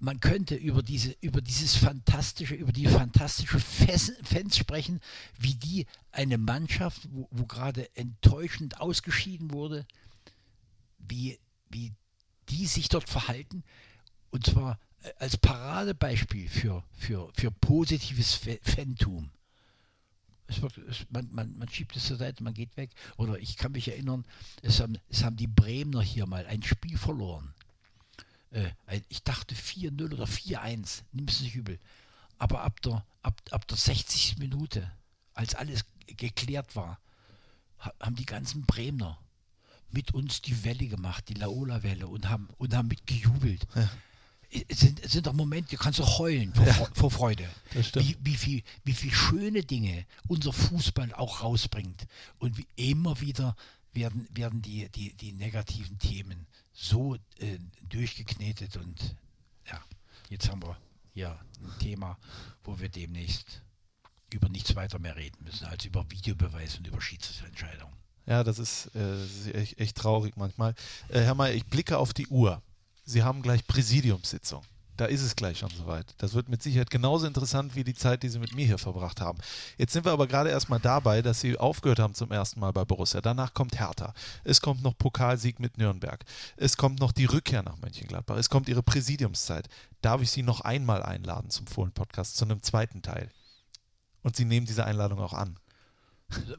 Man könnte über diese, über dieses fantastische, über die fantastische Fans sprechen, wie die eine Mannschaft, wo, wo gerade enttäuschend ausgeschieden wurde, wie, wie die sich dort verhalten. Und zwar äh, als Paradebeispiel für, für, für positives Fa- Fantum. Es wird, es, man, man, man schiebt es zur Seite, man geht weg. Oder ich kann mich erinnern, es haben, es haben die Bremer hier mal ein Spiel verloren. Äh, ich dachte 4-0 oder 4-1, nimm es nicht übel. Aber ab der, ab, ab der 60. Minute, als alles geklärt war, ha- haben die ganzen Bremer mit uns die Welle gemacht, die Laola-Welle und haben, und haben mitgejubelt. Es sind, es sind doch Momente, da kannst du heulen vor, Fre- vor Freude. Wie, wie, viel, wie viel schöne Dinge unser Fußball auch rausbringt. Und wie immer wieder werden, werden die, die, die negativen Themen so äh, durchgeknetet. Und ja, jetzt haben wir hier ein Thema, wo wir demnächst über nichts weiter mehr reden müssen, als über Videobeweis und über Schiedsrichterentscheidungen. Ja, das ist, äh, das ist echt, echt traurig manchmal. Äh, Herr Mayer, ich blicke auf die Uhr. Sie haben gleich Präsidiumssitzung. Da ist es gleich schon soweit. Das wird mit Sicherheit genauso interessant wie die Zeit, die Sie mit mir hier verbracht haben. Jetzt sind wir aber gerade erstmal dabei, dass Sie aufgehört haben zum ersten Mal bei Borussia. Danach kommt Hertha. Es kommt noch Pokalsieg mit Nürnberg. Es kommt noch die Rückkehr nach Mönchengladbach. Es kommt Ihre Präsidiumszeit. Darf ich Sie noch einmal einladen zum Fohlen-Podcast, zu einem zweiten Teil? Und Sie nehmen diese Einladung auch an.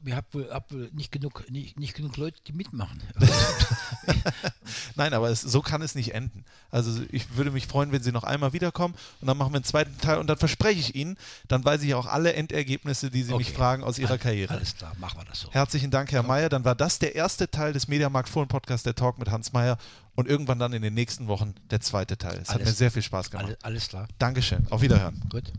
Wir haben wohl, hab wohl nicht, genug, nicht, nicht genug Leute, die mitmachen. Nein, aber es, so kann es nicht enden. Also ich würde mich freuen, wenn Sie noch einmal wiederkommen und dann machen wir einen zweiten Teil und dann verspreche ich Ihnen, dann weiß ich auch alle Endergebnisse, die Sie mich Okay. fragen aus Ihrer Karriere. Alles klar, machen wir das so. Herzlichen Dank, Herr Mayer. Dann war das der erste Teil des Mediamarkt Fohlen Podcast, der Talk mit Hans Mayer und irgendwann dann in den nächsten Wochen der zweite Teil. Es hat Alles- mir sehr viel Spaß gemacht. Alles, alles klar. Dankeschön. Auf Wiederhören. Gut.